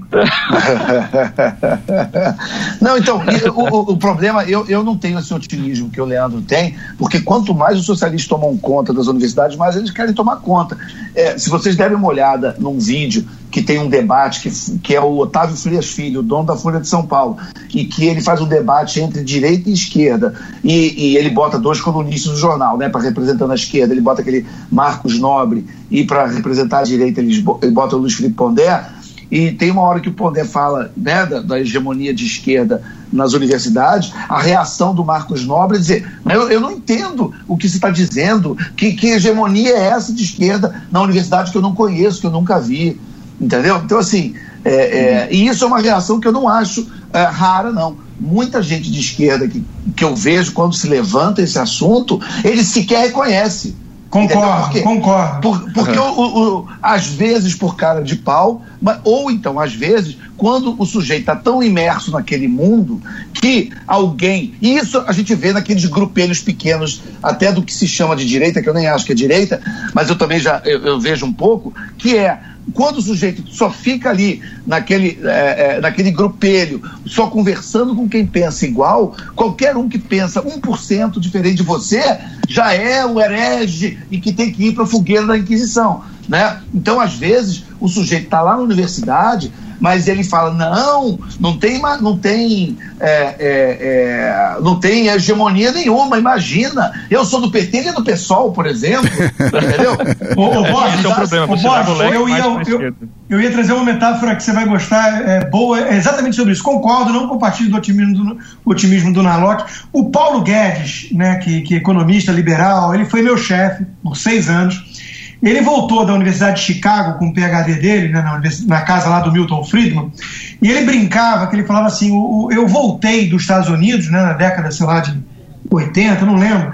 não, então, o, o, problema, eu, eu não tenho esse otimismo que o Leandro tem, porque quanto mais os socialistas tomam conta das universidades, mais eles querem tomar conta. É, se vocês derem uma olhada num vídeo que tem um debate, que, que é o Otávio Frias Filho, dono da Folha de São Paulo, e que ele faz um debate entre direita e esquerda, e, e ele bota dois colunistas no jornal, né, para representar a esquerda, ele bota aquele Marcos Nobre, e para representar a direita ele bota o Luiz Felipe Pondé, e tem uma hora que o Pondé fala né, da, da, hegemonia de esquerda nas universidades, a reação do Marcos Nobre é dizer: eu, eu não entendo o que você está dizendo, que, que hegemonia é essa de esquerda na universidade que eu não conheço, que eu nunca vi. Entendeu? Então, assim, é, é, e isso é uma reação que eu não acho é, rara, não. Muita gente de esquerda que, que eu vejo quando se levanta esse assunto, ele sequer reconhece. Concordo, porque, concordo. Por, porque uhum. o, o, às vezes por cara de pau, mas, ou então às vezes quando o sujeito está tão imerso naquele mundo que alguém. E isso a gente vê naqueles grupelhos pequenos, até do que se chama de direita, que eu nem acho que é direita, mas eu também já eu, eu vejo um pouco, que é quando o sujeito só fica ali naquele, é, é, naquele grupelho, só conversando com quem pensa igual, qualquer um que pensa 1% diferente de você já é o herege e que tem que ir para a fogueira da Inquisição. Né? Então, às vezes, o sujeito está lá na universidade, mas ele fala não, não tem, não tem, é, é, é, não tem hegemonia nenhuma. Imagina, eu sou do PT e do PSOL, por exemplo, [laughs] entendeu? ô, ô, Borges, é um problema. Eu, ia, eu, eu, ia trazer uma metáfora que você vai gostar, é, boa, é exatamente sobre isso. Concordo, não compartilho do otimismo do, otimismo do Narlock. O Paulo Guedes, né, que, que é economista liberal, ele foi meu chefe por seis anos. Ele voltou da Universidade de Chicago com o PhD dele, né, na, na, casa lá do Milton Friedman, e ele brincava que ele falava assim: o, o, eu voltei dos Estados Unidos, né, na década, sei lá, de 80, não lembro,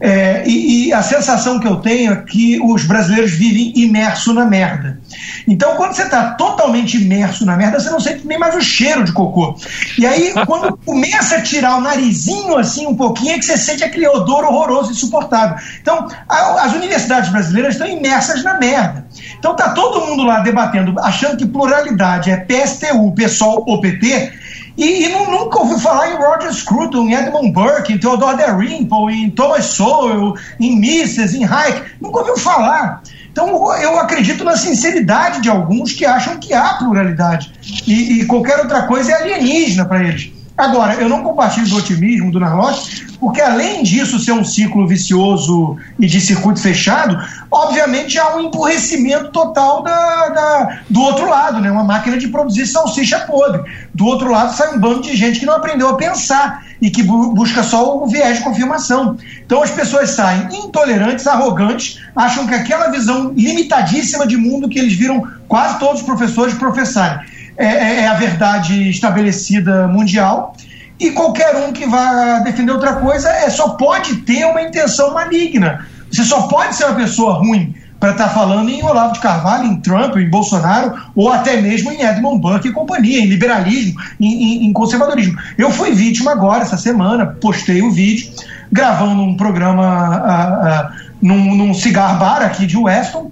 é, e, e, a sensação que eu tenho é que os brasileiros vivem imerso na merda. Então, quando você está totalmente imerso na merda, você não sente nem mais o cheiro de cocô. E aí, [laughs] quando começa a tirar o narizinho assim um pouquinho, é que você sente aquele odor horroroso, insuportável. Então, a, as universidades brasileiras estão imersas na merda. Então, tá todo mundo lá debatendo, achando que pluralidade é PSTU, PSOL ou PT, e, e não, nunca ouviu falar em Roger Scruton, em Edmund Burke, em Theodore Dalrymple, em Thomas Sowell, em Mises, em Hayek. Nunca ouviu falar. Então eu acredito na sinceridade de alguns que acham que há pluralidade. E, e qualquer outra coisa é alienígena para eles. Agora, eu não compartilho do otimismo do Narlock, porque além disso ser um ciclo vicioso e de circuito fechado, obviamente há um emburrecimento total da, da, do outro lado, né? uma máquina de produzir salsicha podre. Do outro lado sai um bando de gente que não aprendeu a pensar e que bu busca só o viés de confirmação. Então as pessoas saem intolerantes, arrogantes, acham que aquela visão limitadíssima de mundo que eles viram quase todos os professores professarem é, é, é a verdade estabelecida mundial e qualquer um que vá defender outra coisa é, só pode ter uma intenção maligna. Você só pode ser uma pessoa ruim para estar tá falando em Olavo de Carvalho, em Trump, em Bolsonaro, ou até mesmo em Edmund Burke e companhia, em liberalismo, em, em, em conservadorismo. Eu fui vítima agora, essa semana, postei o vídeo, gravando um programa uh, uh, num, num cigar bar aqui de Weston,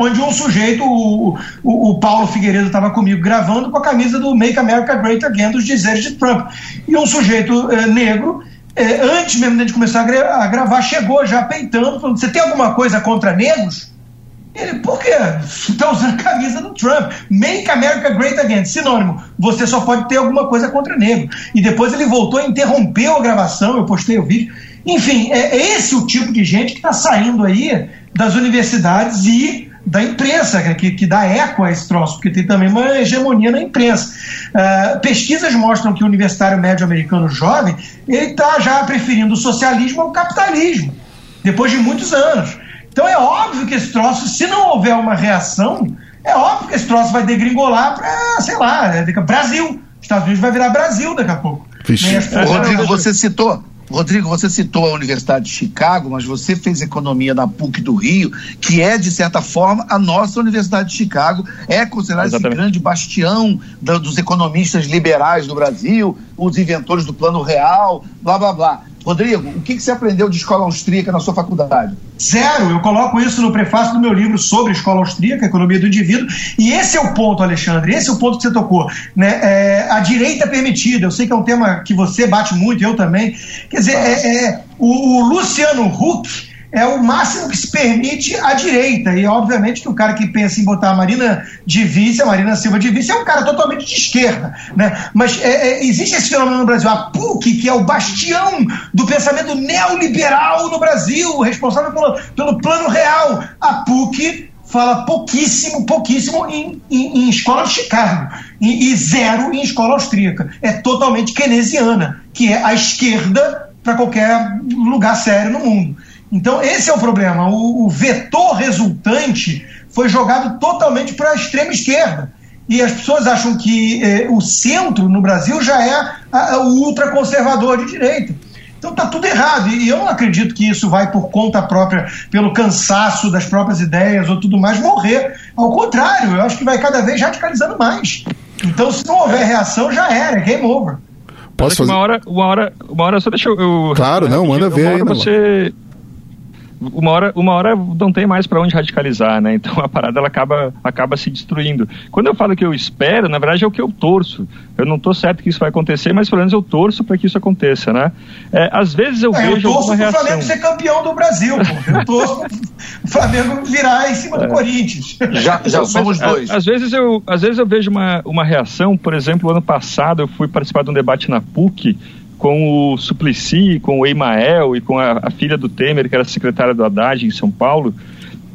onde um sujeito, o, o, o Paulo Figueiredo estava comigo gravando com a camisa do Make America Great Again dos dizeres de Trump. E um sujeito eh, negro, eh, antes mesmo de a gente começar a, gra a, gravar, chegou já peitando, falando: Você tem alguma coisa contra negros? Ele, por quê? Está usando a camisa do Trump. Make America Great Again, sinônimo. Você só pode ter alguma coisa contra negro. E depois ele voltou interrompeu a gravação, eu postei o vídeo. Enfim, é, é esse o tipo de gente que está saindo aí das universidades e da imprensa, que, que dá eco a esse troço, porque tem também uma hegemonia na imprensa. Uh, pesquisas mostram que o universitário médio americano jovem ele está já preferindo o socialismo ao capitalismo, depois de muitos anos. Então é óbvio que esse troço, se não houver uma reação, é óbvio que esse troço vai degringolar para, sei lá, Brasil. Estados Unidos vai virar Brasil daqui a pouco. Rodrigo, você citou, Rodrigo, você citou a Universidade de Chicago, mas você fez economia na PUC do Rio, que é, de certa forma, a nossa Universidade de Chicago, é considerada esse grande bastião da, dos economistas liberais do Brasil, os inventores do Plano Real, blá blá blá. Rodrigo, o que, que você aprendeu de escola austríaca na sua faculdade? Zero. Eu coloco isso no prefácio do meu livro sobre escola austríaca, economia do indivíduo. E esse é o ponto, Alexandre. Esse é o ponto que você tocou. Né? É, a direita permitida. Eu sei que é um tema que você bate muito, eu também. Quer dizer, é, é, o, o Luciano Huck é o máximo que se permite à direita. E obviamente que o cara que pensa em botar a Marina de vice, a Marina Silva de vice, é um cara totalmente de esquerda. Né? Mas é, é, existe esse fenômeno no Brasil. A PUC, que é o bastião do pensamento neoliberal no Brasil, responsável pelo, pelo plano real. A PUC fala pouquíssimo, pouquíssimo em, em, em escola de Chicago e, e zero em escola austríaca. É totalmente keynesiana, que é a esquerda para qualquer lugar sério no mundo. Então, esse é o problema. O, o vetor resultante foi jogado totalmente para a extrema esquerda. E as pessoas acham que eh, o centro no Brasil já é a, a, o ultraconservador de direita. Então está tudo errado. E eu não acredito que isso vai por conta própria, pelo cansaço das próprias ideias ou tudo mais, morrer. Ao contrário, eu acho que vai cada vez radicalizando mais. Então, se não houver reação, já era, é game over. Posso fazer... uma hora, uma hora, uma hora só deixa eu. Claro, não, manda ver aí. Você, uma hora, uma hora não tem mais para onde radicalizar, né? Então a parada ela acaba, acaba se destruindo. Quando eu falo que eu espero, na verdade é o que eu torço. Eu não estou certo que isso vai acontecer, mas pelo menos eu torço para que isso aconteça, né? É, às vezes eu é, vejo eu torço reação. o Flamengo ser campeão do Brasil, pô. Eu [laughs] torço o Flamengo virar em cima é. do Corinthians. Já, já somos dois. Às vezes eu, às vezes eu vejo uma, uma reação, por exemplo, ano passado eu fui participar de um debate na PUC com o Suplicy, com o Emael e com a, a, filha do Temer, que era secretária do Haddad em São Paulo.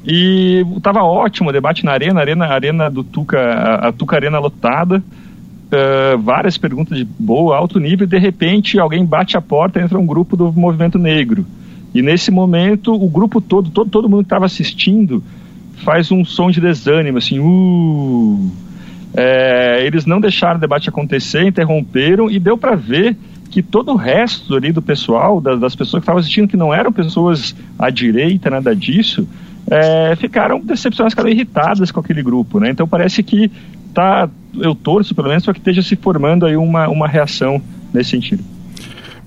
E estava ótimo o debate na arena, arena, arena do Tuca, a, a Tuca Arena lotada, uh, várias perguntas de boa, alto nível, e de repente alguém bate a porta, entra um grupo do movimento negro. E nesse momento, o grupo todo, todo, todo mundo que estava assistindo, faz um som de desânimo, assim, uh. É, eles não deixaram o debate acontecer, interromperam e deu para ver que todo o resto ali do pessoal, das, das pessoas que estavam assistindo, que não eram pessoas à direita, nada disso, é, ficaram decepcionadas, ficaram irritadas com aquele grupo, né? Então parece que tá, eu torço pelo menos para que esteja se formando aí uma, uma reação nesse sentido.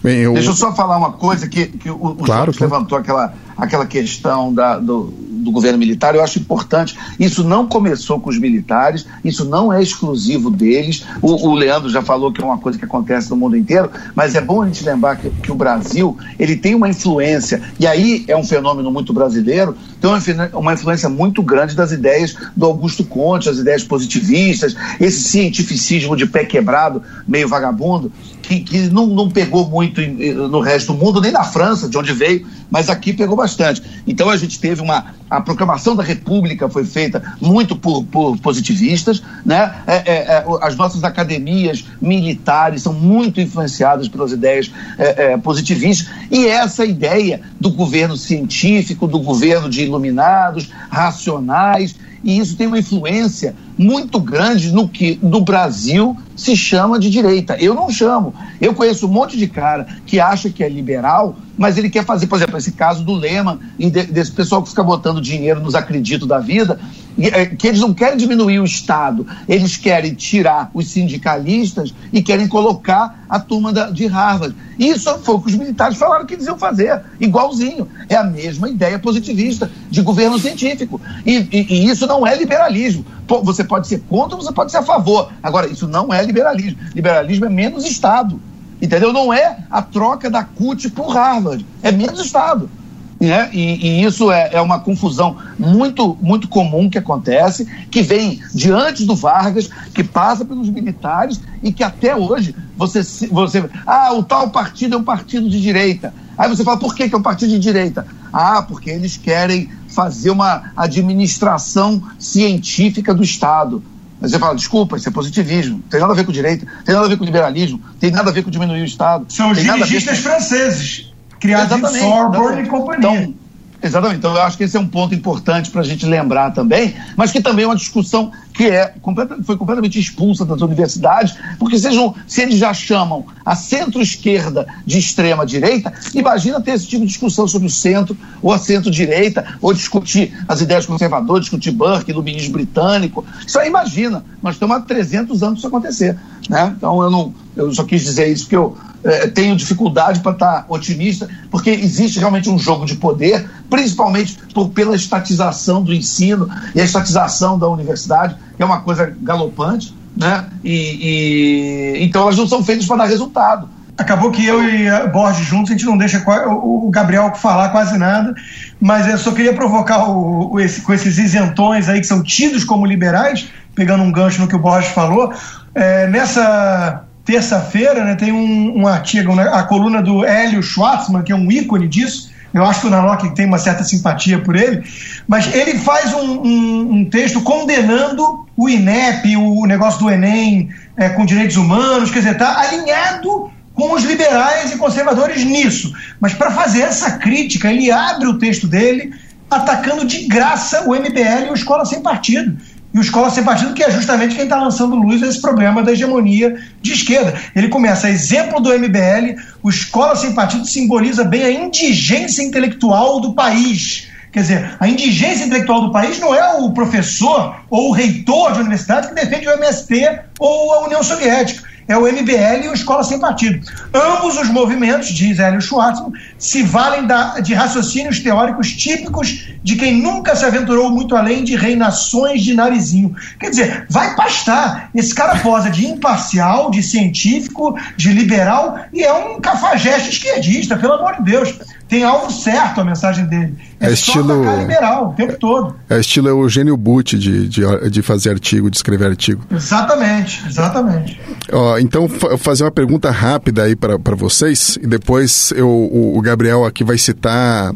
Bem, eu... Deixa eu só falar uma coisa que, que o, o claro, claro. levantou aquela, aquela questão da, do, do governo militar, eu acho importante. Isso não começou com os militares, isso não é exclusivo deles. O, o, Leandro já falou que é uma coisa que acontece no mundo inteiro, mas é bom a gente lembrar que, que, o Brasil ele tem uma influência, e aí é um fenômeno muito brasileiro, tem uma, uma influência muito grande das ideias do Augusto Conte, as ideias positivistas, esse cientificismo de pé quebrado, meio vagabundo, que, que não, não pegou muito no resto do mundo, nem na França, de onde veio, mas aqui pegou bastante. Então a gente teve uma. A proclamação da República foi feita muito por, por positivistas, né? É, é, é, as nossas academias militares são muito influenciadas pelas ideias é, é, positivistas, e essa ideia do governo científico, do governo de iluminados, racionais, e isso tem uma influência muito grande no que no Brasil se chama de direita. Eu não chamo. Eu conheço um monte de cara que acha que é liberal, mas ele quer fazer, por exemplo, esse caso do Lema e de, desse pessoal que fica botando dinheiro nos acreditos da vida, que eles não querem diminuir o Estado, eles querem tirar os sindicalistas e querem colocar a turma da, de Harvard. Isso foi o que os militares falaram que eles iam fazer, igualzinho. É a mesma ideia positivista de governo científico. E, e, e isso não é liberalismo. Pô, você pode ser contra, você pode ser a favor. Agora, isso não é liberalismo. Liberalismo é menos Estado. Entendeu? Não é a troca da CUT por Harvard. É menos Estado. Né? E, e, isso é, é, uma confusão muito, muito comum que acontece, que vem de antes do Vargas, que passa pelos militares e que até hoje você, você. Ah, o tal partido é um partido de direita. Aí você fala, por que, que é um partido de direita? Ah, porque eles querem fazer uma administração científica do Estado. Mas você fala, desculpa, isso é positivismo, tem nada a ver com direita, tem nada a ver com liberalismo, tem nada a ver com diminuir o Estado. São os dirigistas com... franceses criados Exatamente. em Sorbonne e companhia. Então, Exatamente. Então, eu acho que esse é um ponto importante para a gente lembrar também, mas que também é uma discussão que é, foi completamente expulsa das universidades, porque sejam, se eles já chamam a centro-esquerda de extrema-direita, imagina ter esse tipo de discussão sobre o centro ou a centro-direita, ou discutir as ideias conservadoras, discutir Burke, iluminismo britânico. Isso aí imagina, mas estamos há 300 anos isso acontecer. Né? Então, eu, não, eu só quis dizer isso porque eu é, tenho dificuldade para estar tá otimista, porque existe realmente um jogo de poder, principalmente por, pela estatização do ensino e a estatização da universidade é uma coisa galopante, né? E, e então elas não são feitas para dar resultado. Acabou que eu e a Borges juntos, a gente não deixa o Gabriel falar quase nada, mas eu só queria provocar o, o esse, com esses isentões aí que são tidos como liberais, pegando um gancho no que o Borges falou. É, nessa terça-feira né, tem um, um artigo, né, a coluna do Hélio Schwartzman, que é um ícone disso, eu acho que o Nalok tem uma certa simpatia por ele, mas ele faz um, um, um texto condenando o INEP, o negócio do Enem é, com direitos humanos, quer dizer, está alinhado com os liberais e conservadores nisso. Mas para fazer essa crítica, ele abre o texto dele atacando de graça o MBL e o Escola Sem Partido e o Escola Sem Partido, que é justamente quem está lançando luz a esse problema da hegemonia de esquerda. Ele começa, exemplo do MBL, o Escola Sem Partido simboliza bem a indigência intelectual do país. Quer dizer, a indigência intelectual do país não é o professor ou o reitor de universidade que defende o MST ou a União Soviética é o MBL e o Escola Sem Partido. Ambos os movimentos, diz Hélio Schwartzman, se valem da, de raciocínios teóricos típicos de quem nunca se aventurou muito além de reinações de narizinho. Quer dizer, vai pastar. Esse cara posa de imparcial, de científico, de liberal e é um cafajeste esquerdista, pelo amor de Deus tem alvo certo a mensagem dele. É, é estilo liberal o tempo todo. É estilo Eugênio Butti de, de, de fazer artigo, de escrever artigo. Exatamente, exatamente. Ó, então, fa fazer uma pergunta rápida aí para vocês, e depois eu, o, o Gabriel aqui vai citar.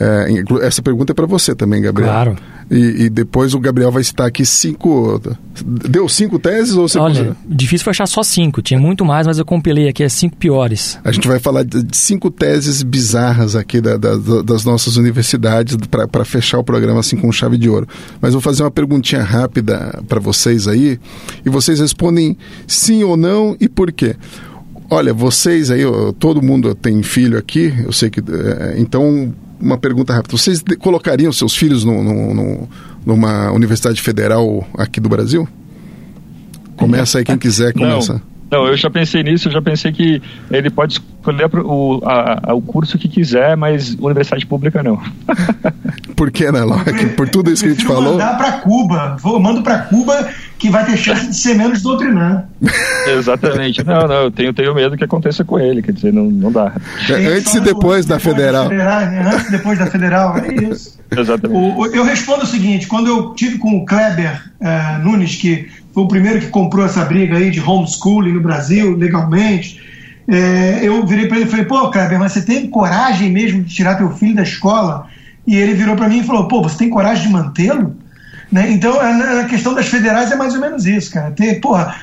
É, essa pergunta é para você também, Gabriel. Claro. E, e, depois o Gabriel vai citar aqui cinco. Deu cinco teses ou você Olha, difícil foi achar só cinco. Tinha muito mais, mas eu compilei aqui as cinco piores. A gente vai falar de cinco teses bizarras aqui da, da, das nossas universidades para fechar o programa assim com chave de ouro. Mas vou fazer uma perguntinha rápida para vocês aí e vocês respondem sim ou não e por quê. Olha, vocês aí, todo mundo tem filho aqui, eu sei que. É, então, uma pergunta rápida. Vocês colocariam seus filhos no, no, no, numa universidade federal aqui do Brasil? Começa aí quem quiser começar. Não, eu já pensei nisso, eu já pensei que ele pode escolher o, a, a, o curso que quiser, mas universidade pública não. [laughs] Por que, né, Locke? Por tudo isso que a gente falou. mandar para Cuba. Vou, mando para Cuba que vai ter chance de ser menos doutrinado. [laughs] Exatamente. Não, não, eu tenho, tenho medo que aconteça com ele, quer dizer, não, não dá. É, antes e depois da depois federal. federal. Né? Antes e depois da federal, é isso. Exatamente. O, eu respondo o seguinte: quando eu tive com o Kleber uh, Nunes, que foi o primeiro que comprou essa briga aí de homeschooling no Brasil, legalmente, é, eu virei para ele e falei, pô, Kleber, mas você tem coragem mesmo de tirar teu filho da escola? E ele virou para mim e falou, pô, você tem coragem de mantê-lo? Né? Então, a, questão das federais é mais ou menos isso, cara. Ter, porra,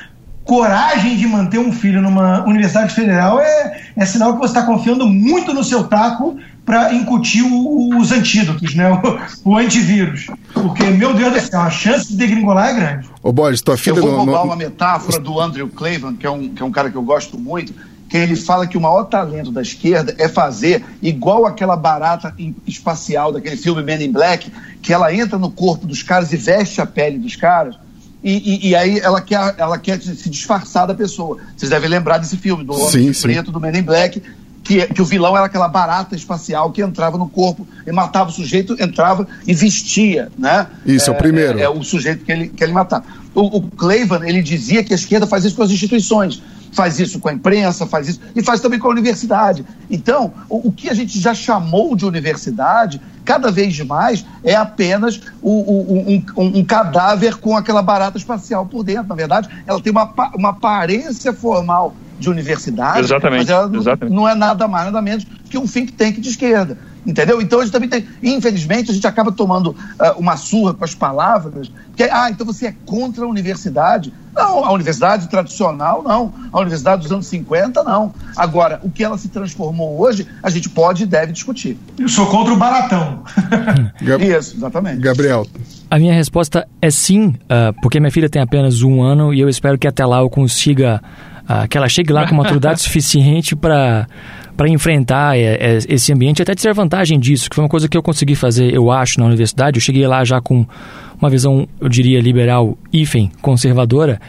coragem de manter um filho numa universidade federal é, é sinal que você está confiando muito no seu taco para incutir o, os antídotos, né? [laughs] O, o, antivírus. Porque, meu Deus do céu, a chance de degringolar é grande. Ô, Boris, tua filha... Eu vou roubar no... uma metáfora do Andrew Cleveland, que é, um, que é um cara que eu gosto muito, que ele fala que o maior talento da esquerda é fazer igual aquela barata espacial daquele filme Men in Black, que ela entra no corpo dos caras e veste a pele dos caras, e, e, e, aí ela quer, ela quer se disfarçar da pessoa. Vocês devem lembrar desse filme, do Homem Preto, do Men in Black, que, que o vilão era aquela barata espacial que entrava no corpo e matava o sujeito, entrava e vestia, né? Isso, é, é o primeiro. É, é, o sujeito que ele, que ele matava. O, o ele dizia que a esquerda faz isso com as instituições faz isso com a imprensa, faz isso e faz também com a universidade. Então, o, o que a gente já chamou de universidade, cada vez mais, é apenas o, um, um, um, cadáver com aquela barata espacial por dentro. Na verdade, ela tem uma, uma aparência formal de universidade, exatamente, mas ela exatamente. não é nada mais, nada menos que um think tank de esquerda. Entendeu? Então a gente também tem. Infelizmente, a gente acaba tomando uh, uma surra com as palavras, que é, ah, então você é contra a universidade. Não, a universidade tradicional, não. A universidade dos anos 50, não. Agora, o que ela se transformou hoje, a gente pode e deve discutir. Eu sou contra o baratão. [laughs] Isso, exatamente. Gabriel. A minha resposta é sim, uh, porque minha filha tem apenas um ano e eu espero que até lá eu consiga. Uh, que ela chegue lá com maturidade [laughs] suficiente para para enfrentar é, é, esse ambiente, até ter vantagem disso, que foi uma coisa que eu consegui fazer, eu acho, na universidade. Eu cheguei lá já com uma visão, eu diria, liberal, hífen, conservadora,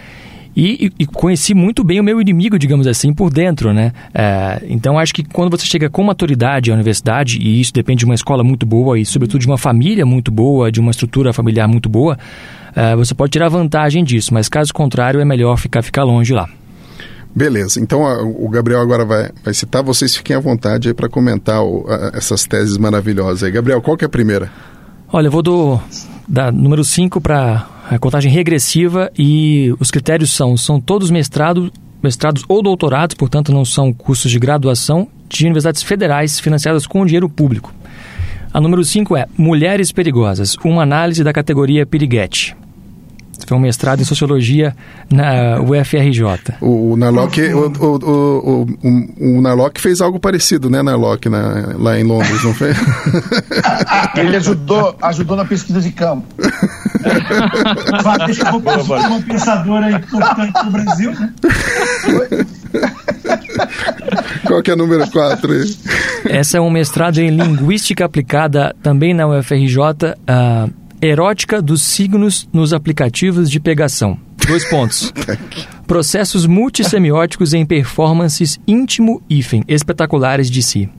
e, e, conheci muito bem o meu inimigo, digamos assim, por dentro, né? É, então, acho que quando você chega com maturidade à universidade, e isso depende de uma escola muito boa e, sobretudo, de uma família muito boa, de uma estrutura familiar muito boa, é, você pode tirar vantagem disso, mas caso contrário, é melhor ficar, ficar longe lá. Beleza, então a, o Gabriel agora vai, vai citar, vocês fiquem à vontade aí para comentar o, a, essas teses maravilhosas aí. Gabriel, qual que é a primeira? Olha, eu vou do da número 5 para a contagem regressiva e os critérios são, são todos mestrado, mestrados ou doutorados, portanto não são cursos de graduação de universidades federais financiadas com dinheiro público. A número 5 é Mulheres Perigosas, uma análise da categoria Piriguete. Foi um mestrado em sociologia na UFRJ. O, o Narlock, o, o, o, o, Narlock fez algo parecido, né, Narlock, na, lá em Londres, não fez? [laughs] Ele ajudou, ajudou na pesquisa de campo. [laughs] Deixa eu vou uma pensadora importante no Brasil, né? [laughs] Qual que é a número 4 aí? Essa é um mestrado em Linguística Aplicada também na UFRJ. Uh, Erótica dos signos nos aplicativos de pegação. Dois pontos. [laughs] Processos multissemióticos em performances íntimo-hífen, espetaculares de si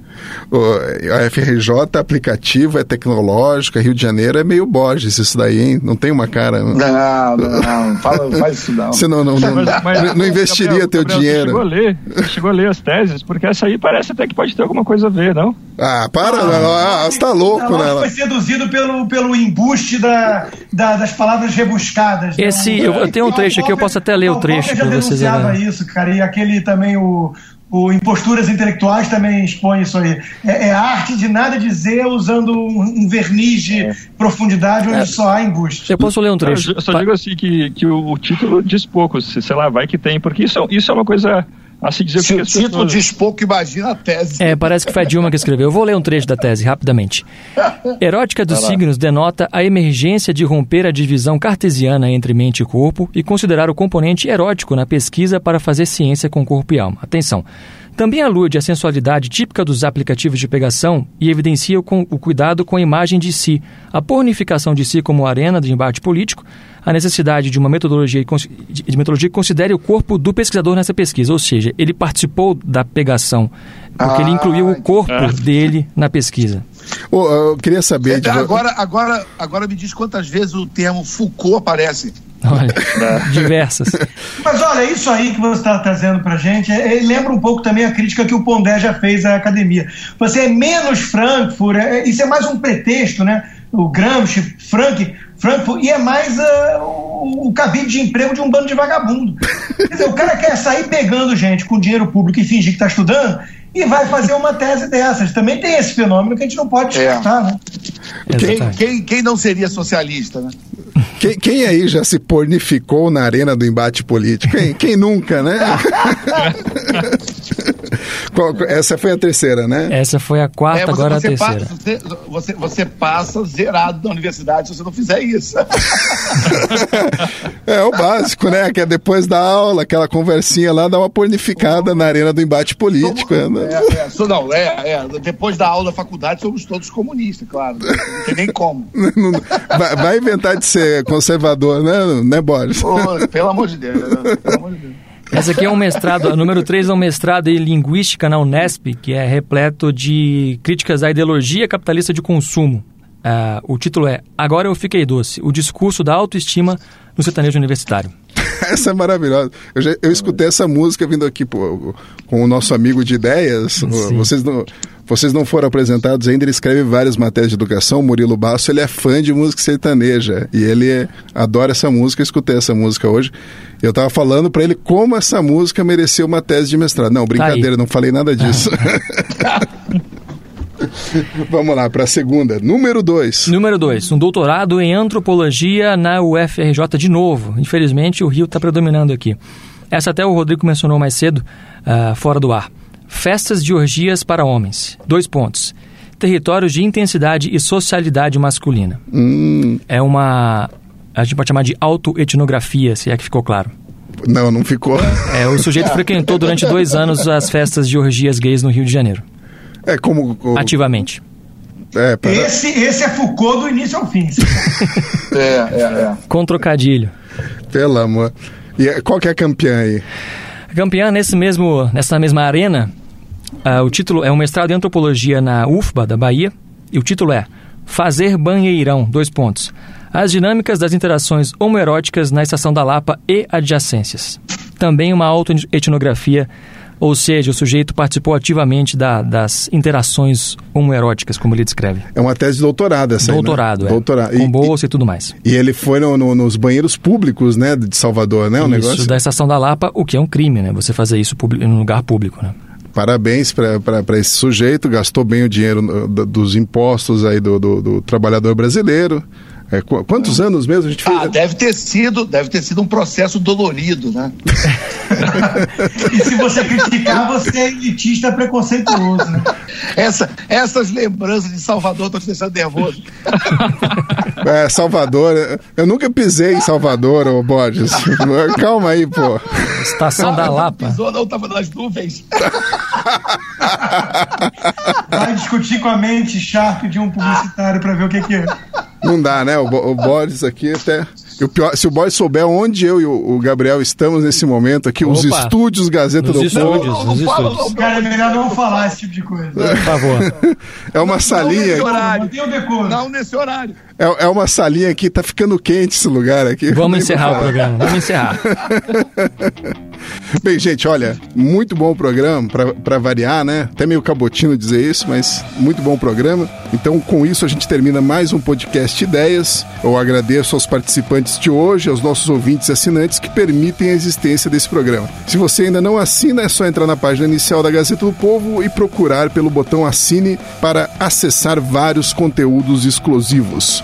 a FRJ aplicativo, é tecnológica, Rio de Janeiro é meio Borges isso daí, hein? Não tem uma cara... Não, não, não, fala, faz isso não. Você não, não, não, mas, mas, não investiria Gabriel, teu Gabriel, dinheiro. Você chegou, a ler, você chegou a ler as teses, porque essa aí parece até que pode ter alguma coisa a ver, não? Ah, para, ah, você tá louco, né? Foi seduzido pelo, pelo embuste da, da, das palavras rebuscadas. Né? Esse, né? eu, eu, tenho um trecho aqui, eu posso até ler o trecho para vocês. Eu isso, cara, e aquele também, o o Imposturas Intelectuais também expõe isso aí. É, é a arte de nada dizer usando um, um verniz de é. profundidade onde é. só há embuste. Eu posso ler um trecho? Eu só digo assim que, que o, o título diz pouco, se, sei lá, vai que tem, porque isso, isso é uma coisa Assim dizer Se o título pessoas... diz pouco, imagina a tese. É, parece que foi a Dilma que escreveu. Eu vou ler um trecho da tese rapidamente. [laughs] Erótica dos signos denota a emergência de romper a divisão cartesiana entre mente e corpo e considerar o componente erótico na pesquisa para fazer ciência com corpo e alma. Atenção. Também alude à sensualidade típica dos aplicativos de pegação e evidencia o, o cuidado com a imagem de si, a pornificação de si como arena de embate político, a necessidade de uma metodologia, de metodologia que considere o corpo do pesquisador nessa pesquisa, ou seja, ele participou da pegação, porque ah, ele incluiu o corpo ah. dele na pesquisa. Oh, eu queria saber. De... Agora, agora, agora me diz quantas vezes o termo Foucault aparece. Olha, diversas. Mas olha, isso aí que você está trazendo para gente, é, é, lembra um pouco também a crítica que o Pondé já fez à academia. Você é menos Frankfurt, é, isso é mais um pretexto, né? o Gramsci, Frank, Frankfurt, e é mais uh, o, o cabide de emprego de um bando de vagabundo. Quer dizer, o cara quer sair pegando gente com dinheiro público e fingir que está estudando e vai fazer uma tese dessas. Também tem esse fenômeno que a gente não pode descartar, é. né? Quem, quem, quem, não seria socialista, né? Quem, quem, aí já se pornificou na arena do embate político? Quem, quem nunca, né? [laughs] Essa foi a terceira, né? Essa foi a quarta, é, você, agora você a terceira. Passa, você, você, você, passa zerado da universidade se você não fizer isso. [laughs] é o básico, né? Que é depois da aula, aquela conversinha lá, dá uma pornificada na arena do embate político. Somos, né? é, é, não, é, é, depois da aula da faculdade somos todos comunistas, claro. Não tem nem como. [laughs] vai, vai, inventar de ser conservador, né, né Boris? Pô, pelo amor de Deus. Pelo amor de Deus. Essa aqui é um mestrado, a número 3 é um mestrado em Linguística na Unesp, que é repleto de críticas à ideologia capitalista de consumo. Uh, o título é Agora Eu Fiquei Doce, o discurso da autoestima no sertanejo universitário. [laughs] essa é maravilhosa. Eu, já, eu escutei essa música vindo aqui pô, com o nosso amigo de ideias. Sim. Vocês não, vocês não foram apresentados ainda, ele escreve várias matérias de educação. O Murilo Basso, ele é fã de música sertaneja e ele adora essa música. Eu escutei essa música hoje. Eu estava falando para ele como essa música mereceu uma tese de mestrado. Não, brincadeira, tá não falei nada disso. [laughs] Vamos lá, para a segunda. Número 2. Número 2. Um doutorado em antropologia na UFRJ de novo. Infelizmente, o Rio está predominando aqui. Essa até o Rodrigo mencionou mais cedo, uh, fora do ar. Festas de orgias para homens. Dois pontos. Territórios de intensidade e socialidade masculina. Hum. É uma. A gente pode chamar de autoetnografia, se é que ficou claro. Não, não ficou. É, o sujeito frequentou durante dois anos as festas de orgias gays no Rio de Janeiro. É como. O... Ativamente. É, para... esse, esse é Foucault do início ao fim. [laughs] é, é, é. Com trocadilho. Pelo amor. E é, qual que é a campeã aí? A campeã nesse mesmo, nessa mesma arena, uh, o título é um mestrado em antropologia na UFBA, da Bahia, e o título é Fazer Banheirão, dois pontos. As dinâmicas das interações homoeróticas na Estação da Lapa e adjacências. Também uma autoetnografia ou seja, o sujeito participou ativamente da, das interações homoeróticas, como ele descreve. É uma tese de doutorado essa Doutorado, aí, né? é. Doutorado. Com bolsa e, e, tudo mais. E ele foi no, no, nos banheiros públicos, né, de Salvador, né, o isso, negócio? da Estação da Lapa, o que é um crime, né, você fazer isso em um lugar público, né. Parabéns para esse sujeito, gastou bem o dinheiro dos impostos aí do, do, do trabalhador brasileiro. É, quantos anos mesmo a gente fez? Ah, deve ter sido, deve ter sido um processo dolorido, né? [laughs] e se você criticar, você é elitista preconceituoso, né? Essa, essas lembranças de Salvador estão te deixando nervoso. [laughs] É, Salvador, eu nunca pisei em Salvador, ô Borges. Calma aí, pô. Estação da Lapa. Não pisou, não, tava nas nuvens. [laughs] Vai discutir com a mente sharp de um publicitário para ver o que, que é. Não dá, né? O, o Boris aqui até. O pior, se o Boris souber onde eu e o, o Gabriel estamos nesse momento aqui, Opa. os estúdios Gazeta do estúdios, Povo. Os estúdios. Cara, é melhor não falar esse tipo de coisa. Por favor. É uma salinha. Não, não nesse horário. É, é uma salinha aqui, tá ficando quente esse lugar aqui. Vamos encerrar o programa, vamos encerrar. [laughs] Bem, gente, olha, muito bom o programa, para variar, né? Até meio cabotino dizer isso, mas muito bom o programa. Então, com isso, a gente termina mais um podcast Ideias. Eu agradeço aos participantes de hoje, aos nossos ouvintes e assinantes que permitem a existência desse programa. Se você ainda não assina, é só entrar na página inicial da Gazeta do Povo e procurar pelo botão Assine para acessar vários conteúdos exclusivos.